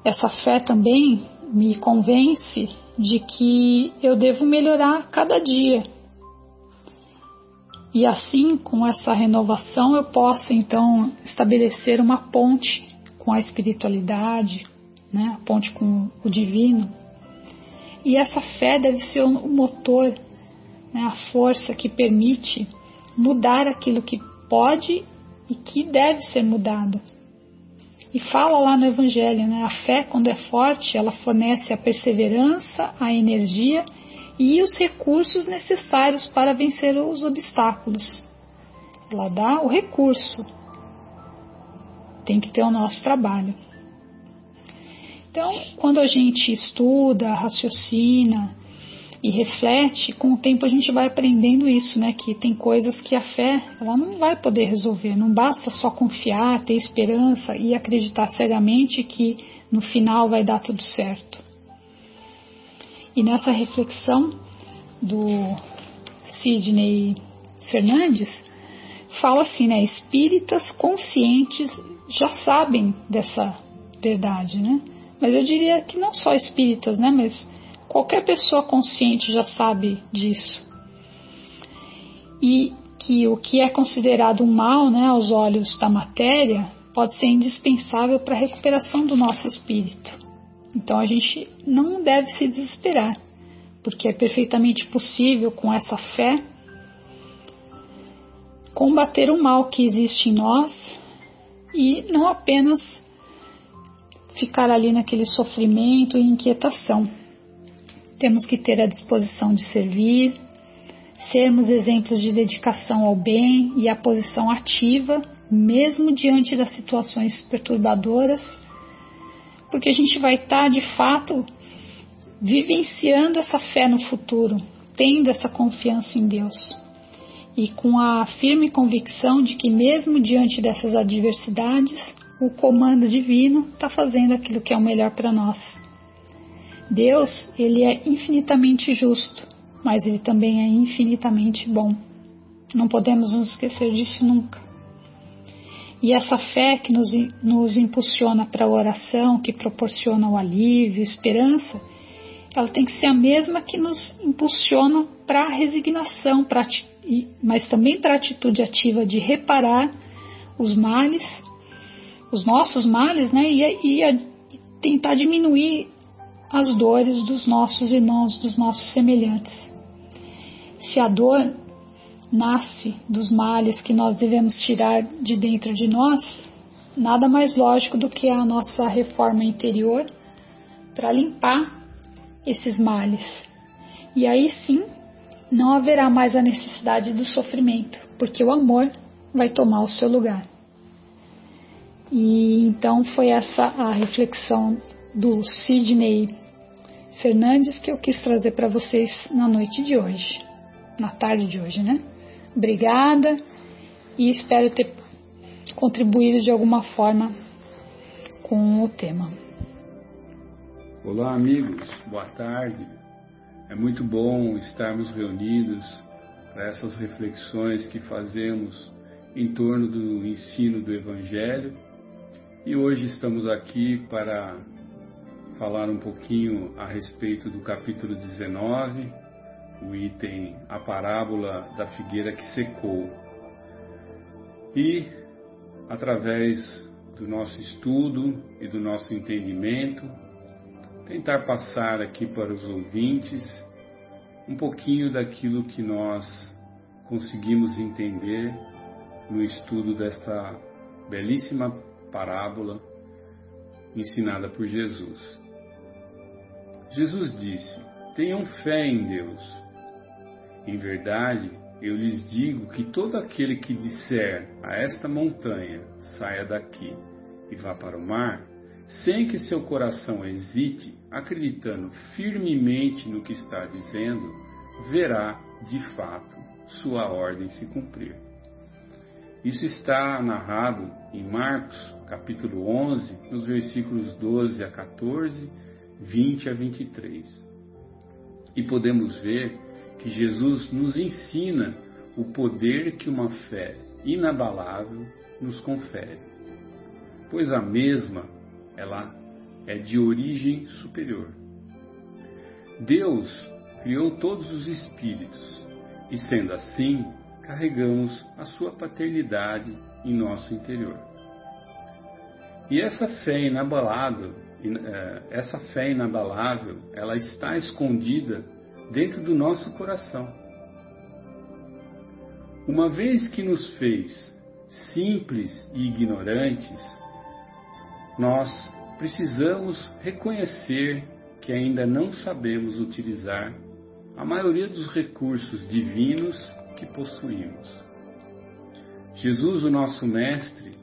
Essa fé também me convence de que eu devo melhorar cada dia e assim, com essa renovação, eu possa então estabelecer uma ponte com a espiritualidade, né? a ponte com o divino. E essa fé deve ser o motor, né? a força que permite mudar aquilo que pode e que deve ser mudado. E fala lá no Evangelho, né? A fé, quando é forte, ela fornece a perseverança, a energia e os recursos necessários para vencer os obstáculos. Ela dá o recurso. Tem que ter o nosso trabalho. Então, quando a gente estuda, raciocina, e reflete, com o tempo a gente vai aprendendo isso, né? Que tem coisas que a fé ela não vai poder resolver. Não basta só confiar, ter esperança e acreditar seriamente que no final vai dar tudo certo. E nessa reflexão do Sidney Fernandes, fala assim, né? Espíritas conscientes já sabem dessa verdade, né? Mas eu diria que não só espíritas, né? Mas Qualquer pessoa consciente já sabe disso. E que o que é considerado um mal né, aos olhos da matéria pode ser indispensável para a recuperação do nosso espírito. Então a gente não deve se desesperar, porque é perfeitamente possível, com essa fé, combater o mal que existe em nós e não apenas ficar ali naquele sofrimento e inquietação. Temos que ter a disposição de servir, sermos exemplos de dedicação ao bem e à posição ativa, mesmo diante das situações perturbadoras, porque a gente vai estar de fato vivenciando essa fé no futuro, tendo essa confiança em Deus e com a firme convicção de que, mesmo diante dessas adversidades, o comando divino está fazendo aquilo que é o melhor para nós. Deus, ele é infinitamente justo, mas ele também é infinitamente bom. Não podemos nos esquecer disso nunca. E essa fé que nos, nos impulsiona para a oração, que proporciona o alívio, esperança, ela tem que ser a mesma que nos impulsiona para a resignação, pra, mas também para a atitude ativa de reparar os males, os nossos males, né, e, e tentar diminuir as dores dos nossos irmãos, dos nossos semelhantes. Se a dor nasce dos males que nós devemos tirar de dentro de nós, nada mais lógico do que a nossa reforma interior para limpar esses males. E aí sim, não haverá mais a necessidade do sofrimento, porque o amor vai tomar o seu lugar. E então foi essa a reflexão do Sidney Fernandes que eu quis trazer para vocês na noite de hoje, na tarde de hoje, né? Obrigada e espero ter contribuído de alguma forma com o tema. Olá, amigos, boa tarde. É muito bom estarmos reunidos para essas reflexões que fazemos em torno do ensino do Evangelho. E hoje estamos aqui para falar um pouquinho a respeito do capítulo 19, o item A Parábola da Figueira que Secou. E, através do nosso estudo e do nosso entendimento, tentar passar aqui para os ouvintes um pouquinho daquilo que nós conseguimos entender no estudo desta belíssima parábola ensinada por Jesus. Jesus disse: Tenham fé em Deus. Em verdade, eu lhes digo que todo aquele que disser a esta montanha: saia daqui e vá para o mar, sem que seu coração hesite, acreditando firmemente no que está dizendo, verá de fato sua ordem se cumprir. Isso está narrado em Marcos, capítulo 11, nos versículos 12 a 14 20 a 23. E podemos ver que Jesus nos ensina o poder que uma fé inabalável nos confere, pois a mesma ela é de origem superior. Deus criou todos os espíritos e, sendo assim, carregamos a sua paternidade em nosso interior. E essa fé inabalável, é, essa fé inabalável, ela está escondida dentro do nosso coração. Uma vez que nos fez simples e ignorantes, nós precisamos reconhecer que ainda não sabemos utilizar a maioria dos recursos divinos que possuímos. Jesus, o nosso Mestre,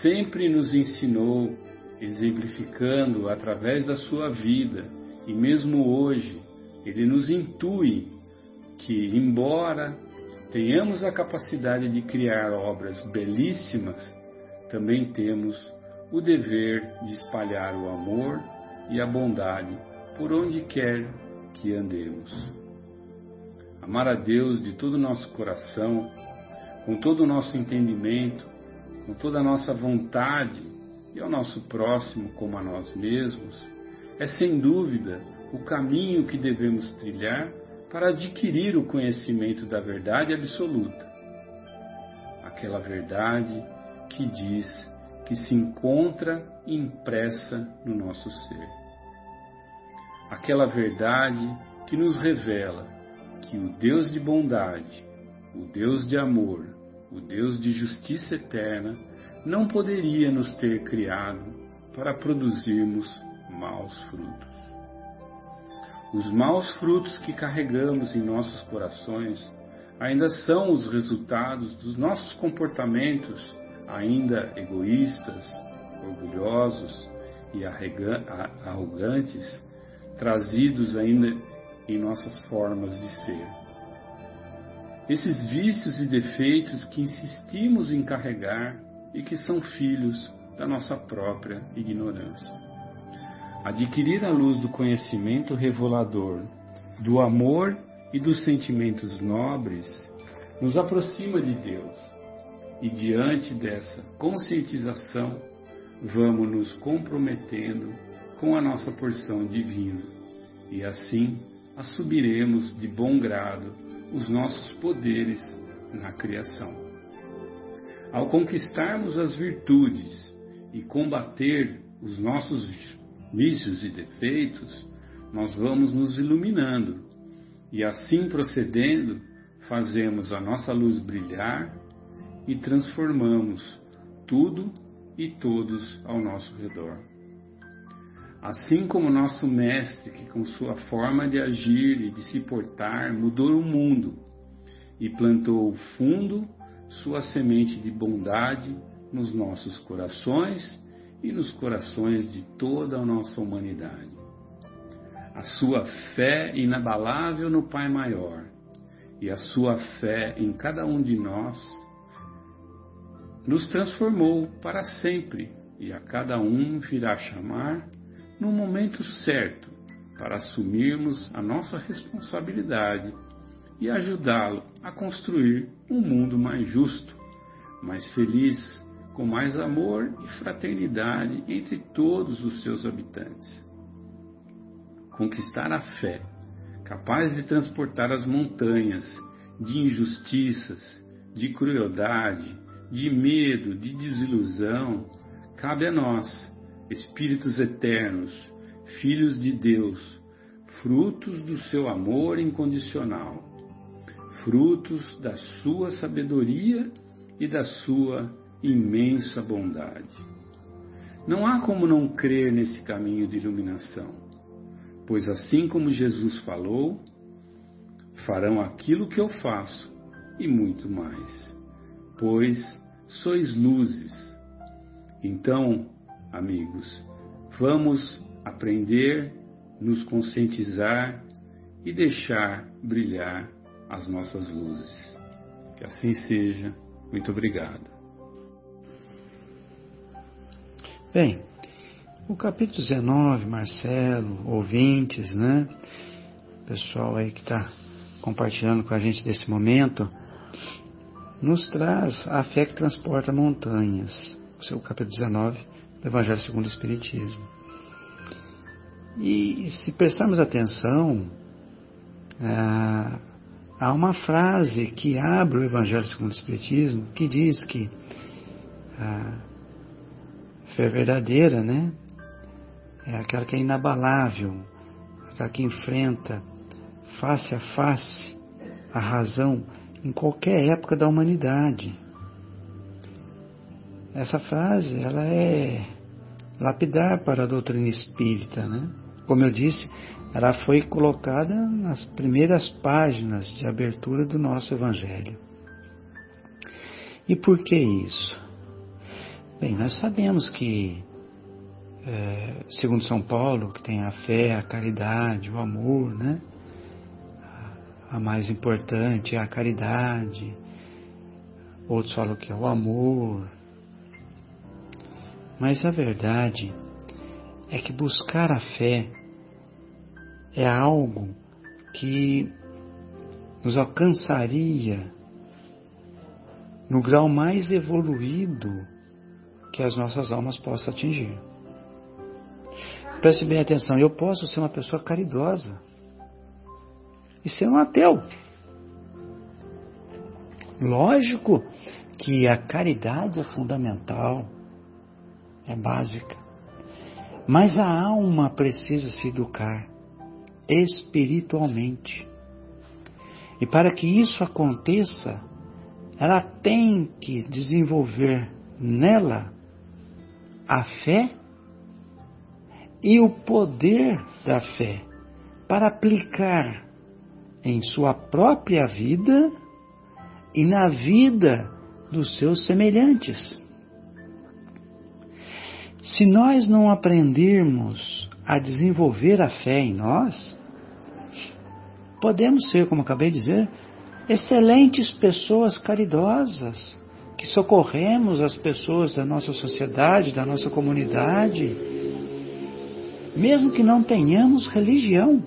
sempre nos ensinou, exemplificando através da sua vida, e mesmo hoje, ele nos intui que, embora tenhamos a capacidade de criar obras belíssimas, também temos o dever de espalhar o amor e a bondade por onde quer que andemos. Amar a Deus de todo o nosso coração, com todo o nosso entendimento, com toda a nossa vontade e ao nosso próximo como a nós mesmos, é sem dúvida o caminho que devemos trilhar para adquirir o conhecimento da verdade absoluta. Aquela verdade que diz que se encontra impressa no nosso ser. Aquela verdade que nos revela que o Deus de bondade, o Deus de amor, o Deus de justiça eterna, não poderia nos ter criado para produzirmos maus frutos. Os maus frutos que carregamos em nossos corações ainda são os resultados dos nossos comportamentos ainda egoístas, orgulhosos e arrogantes, trazidos ainda em nossas formas de ser. Esses vícios e defeitos que insistimos em carregar e que são filhos da nossa própria ignorância. Adquirir a luz do conhecimento revelador, do amor e dos sentimentos nobres nos aproxima de Deus. E diante dessa conscientização, vamos nos comprometendo com a nossa porção divina. E assim assumiremos de bom grado os nossos poderes na criação. Ao conquistarmos as virtudes e combater os nossos vícios e defeitos, nós vamos nos iluminando e assim procedendo, fazemos a nossa luz brilhar e transformamos tudo e todos ao nosso redor. Assim como nosso Mestre, que com sua forma de agir e de se portar mudou o mundo e plantou fundo sua semente de bondade nos nossos corações e nos corações de toda a nossa humanidade. A sua fé inabalável no Pai Maior e a sua fé em cada um de nós nos transformou para sempre e a cada um virá chamar no momento certo para assumirmos a nossa responsabilidade e ajudá-lo a construir um mundo mais justo, mais feliz, com mais amor e fraternidade entre todos os seus habitantes. Conquistar a fé, capaz de transportar as montanhas de injustiças, de crueldade, de medo, de desilusão, cabe a nós espíritos eternos, filhos de Deus, frutos do seu amor incondicional, frutos da sua sabedoria e da sua imensa bondade. Não há como não crer nesse caminho de iluminação, pois assim como Jesus falou, farão aquilo que eu faço e muito mais, pois sois luzes. Então, amigos. Vamos aprender, nos conscientizar e deixar brilhar as nossas luzes. Que assim seja. Muito obrigado. Bem, o capítulo 19, Marcelo, ouvintes, né? Pessoal aí que está compartilhando com a gente desse momento, nos traz a fé que transporta montanhas. O seu capítulo 19 do Evangelho segundo o Espiritismo. E se prestarmos atenção, a, há uma frase que abre o Evangelho segundo o Espiritismo que diz que a fé verdadeira, né, é aquela que é inabalável, aquela que enfrenta face a face a razão em qualquer época da humanidade. Essa frase, ela é lapidar para a doutrina espírita, né? Como eu disse, ela foi colocada nas primeiras páginas de abertura do nosso Evangelho. E por que isso? Bem, nós sabemos que, é, segundo São Paulo, que tem a fé, a caridade, o amor, né? A mais importante é a caridade. Outros falam que é o amor. Mas a verdade é que buscar a fé é algo que nos alcançaria no grau mais evoluído que as nossas almas possam atingir. Preste bem atenção, eu posso ser uma pessoa caridosa e ser um ateu. Lógico que a caridade é fundamental, é básica. Mas a alma precisa se educar espiritualmente. E para que isso aconteça, ela tem que desenvolver nela a fé e o poder da fé para aplicar em sua própria vida e na vida dos seus semelhantes. Se nós não aprendermos a desenvolver a fé em nós, podemos ser, como acabei de dizer, excelentes pessoas caridosas, que socorremos as pessoas da nossa sociedade, da nossa comunidade, mesmo que não tenhamos religião,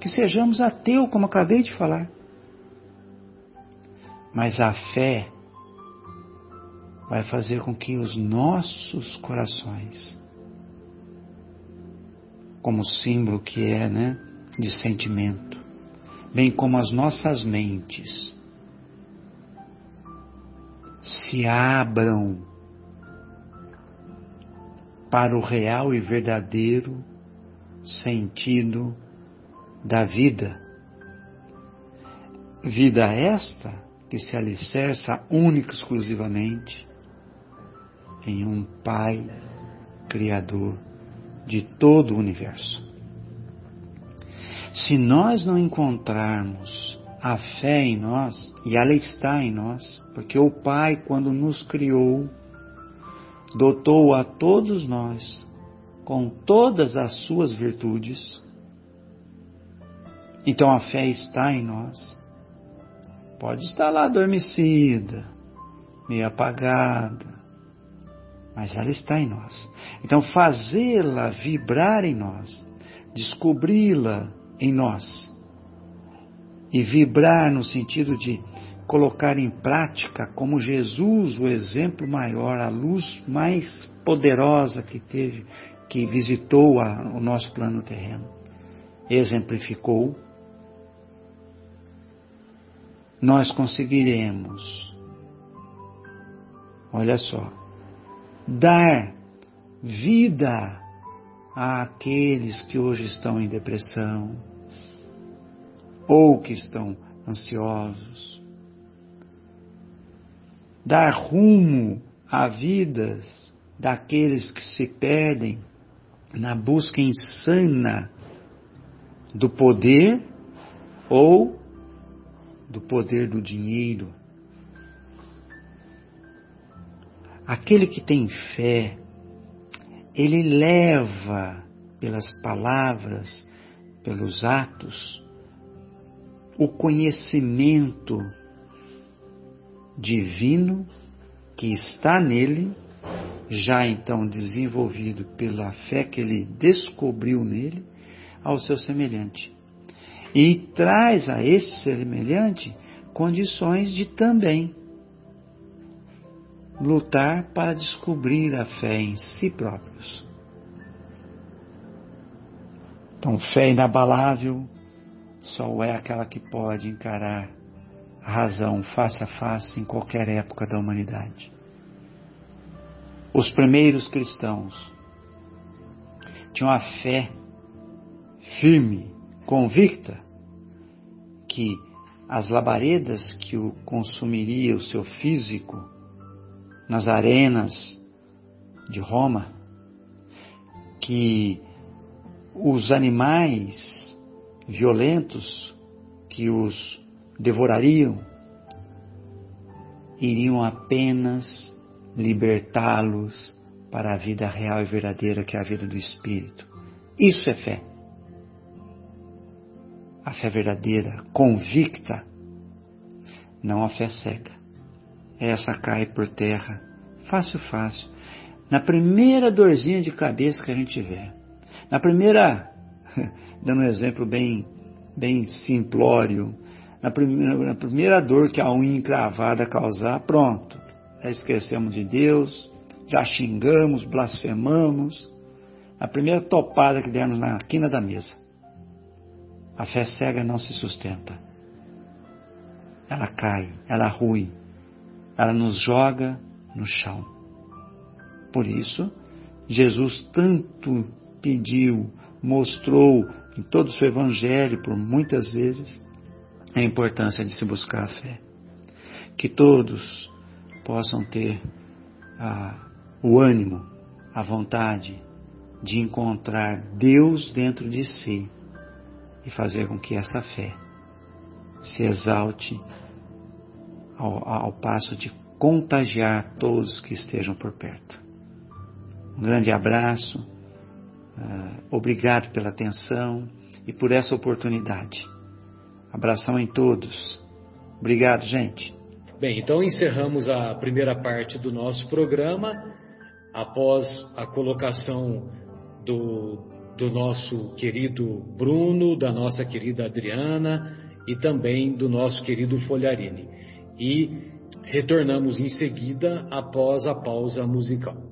que sejamos ateus, como acabei de falar. Mas a fé vai fazer com que os nossos corações, como símbolo que é, né, de sentimento, bem como as nossas mentes, se abram para o real e verdadeiro sentido da vida. Vida esta que se alicerça única exclusivamente em um Pai Criador de todo o universo. Se nós não encontrarmos a fé em nós, e ela está em nós, porque o Pai, quando nos criou, dotou a todos nós com todas as suas virtudes. Então a fé está em nós. Pode estar lá adormecida, meio apagada, mas ela está em nós. Então, fazê-la vibrar em nós, descobri-la em nós e vibrar no sentido de colocar em prática como Jesus, o exemplo maior, a luz mais poderosa que teve, que visitou a, o nosso plano terreno, exemplificou, nós conseguiremos, olha só, dar vida àqueles que hoje estão em depressão ou que estão ansiosos. Dar rumo a vidas daqueles que se perdem na busca insana do poder ou do poder do dinheiro Aquele que tem fé, ele leva pelas palavras, pelos atos, o conhecimento divino que está nele, já então desenvolvido pela fé que ele descobriu nele, ao seu semelhante. E traz a esse semelhante condições de também lutar para descobrir a fé em si próprios. Então, fé inabalável só é aquela que pode encarar a razão face a face em qualquer época da humanidade. Os primeiros cristãos tinham a fé firme, convicta, que as labaredas que o consumiria o seu físico nas arenas de Roma, que os animais violentos que os devorariam iriam apenas libertá-los para a vida real e verdadeira que é a vida do Espírito. Isso é fé a fé verdadeira, convicta, não a fé cega. Essa cai por terra, fácil, fácil. Na primeira dorzinha de cabeça que a gente tiver, na primeira, <laughs> dando um exemplo bem, bem simplório, na primeira, na primeira dor que a unha encravada causar, pronto, já esquecemos de Deus, já xingamos, blasfemamos, a primeira topada que dermos na quina da mesa. A fé cega não se sustenta. Ela cai, ela rui, ela nos joga no chão. Por isso, Jesus tanto pediu, mostrou em todo o seu evangelho, por muitas vezes, a importância de se buscar a fé. Que todos possam ter o ânimo, a vontade de encontrar Deus dentro de si e fazer com que essa fé se exalte ao, ao passo de contagiar todos que estejam por perto. Um grande abraço, uh, obrigado pela atenção e por essa oportunidade. Abração em todos. Obrigado, gente. Bem, então encerramos a primeira parte do nosso programa. Após a colocação do do nosso querido Bruno, da nossa querida Adriana e também do nosso querido Folharini. E retornamos em seguida após a pausa musical.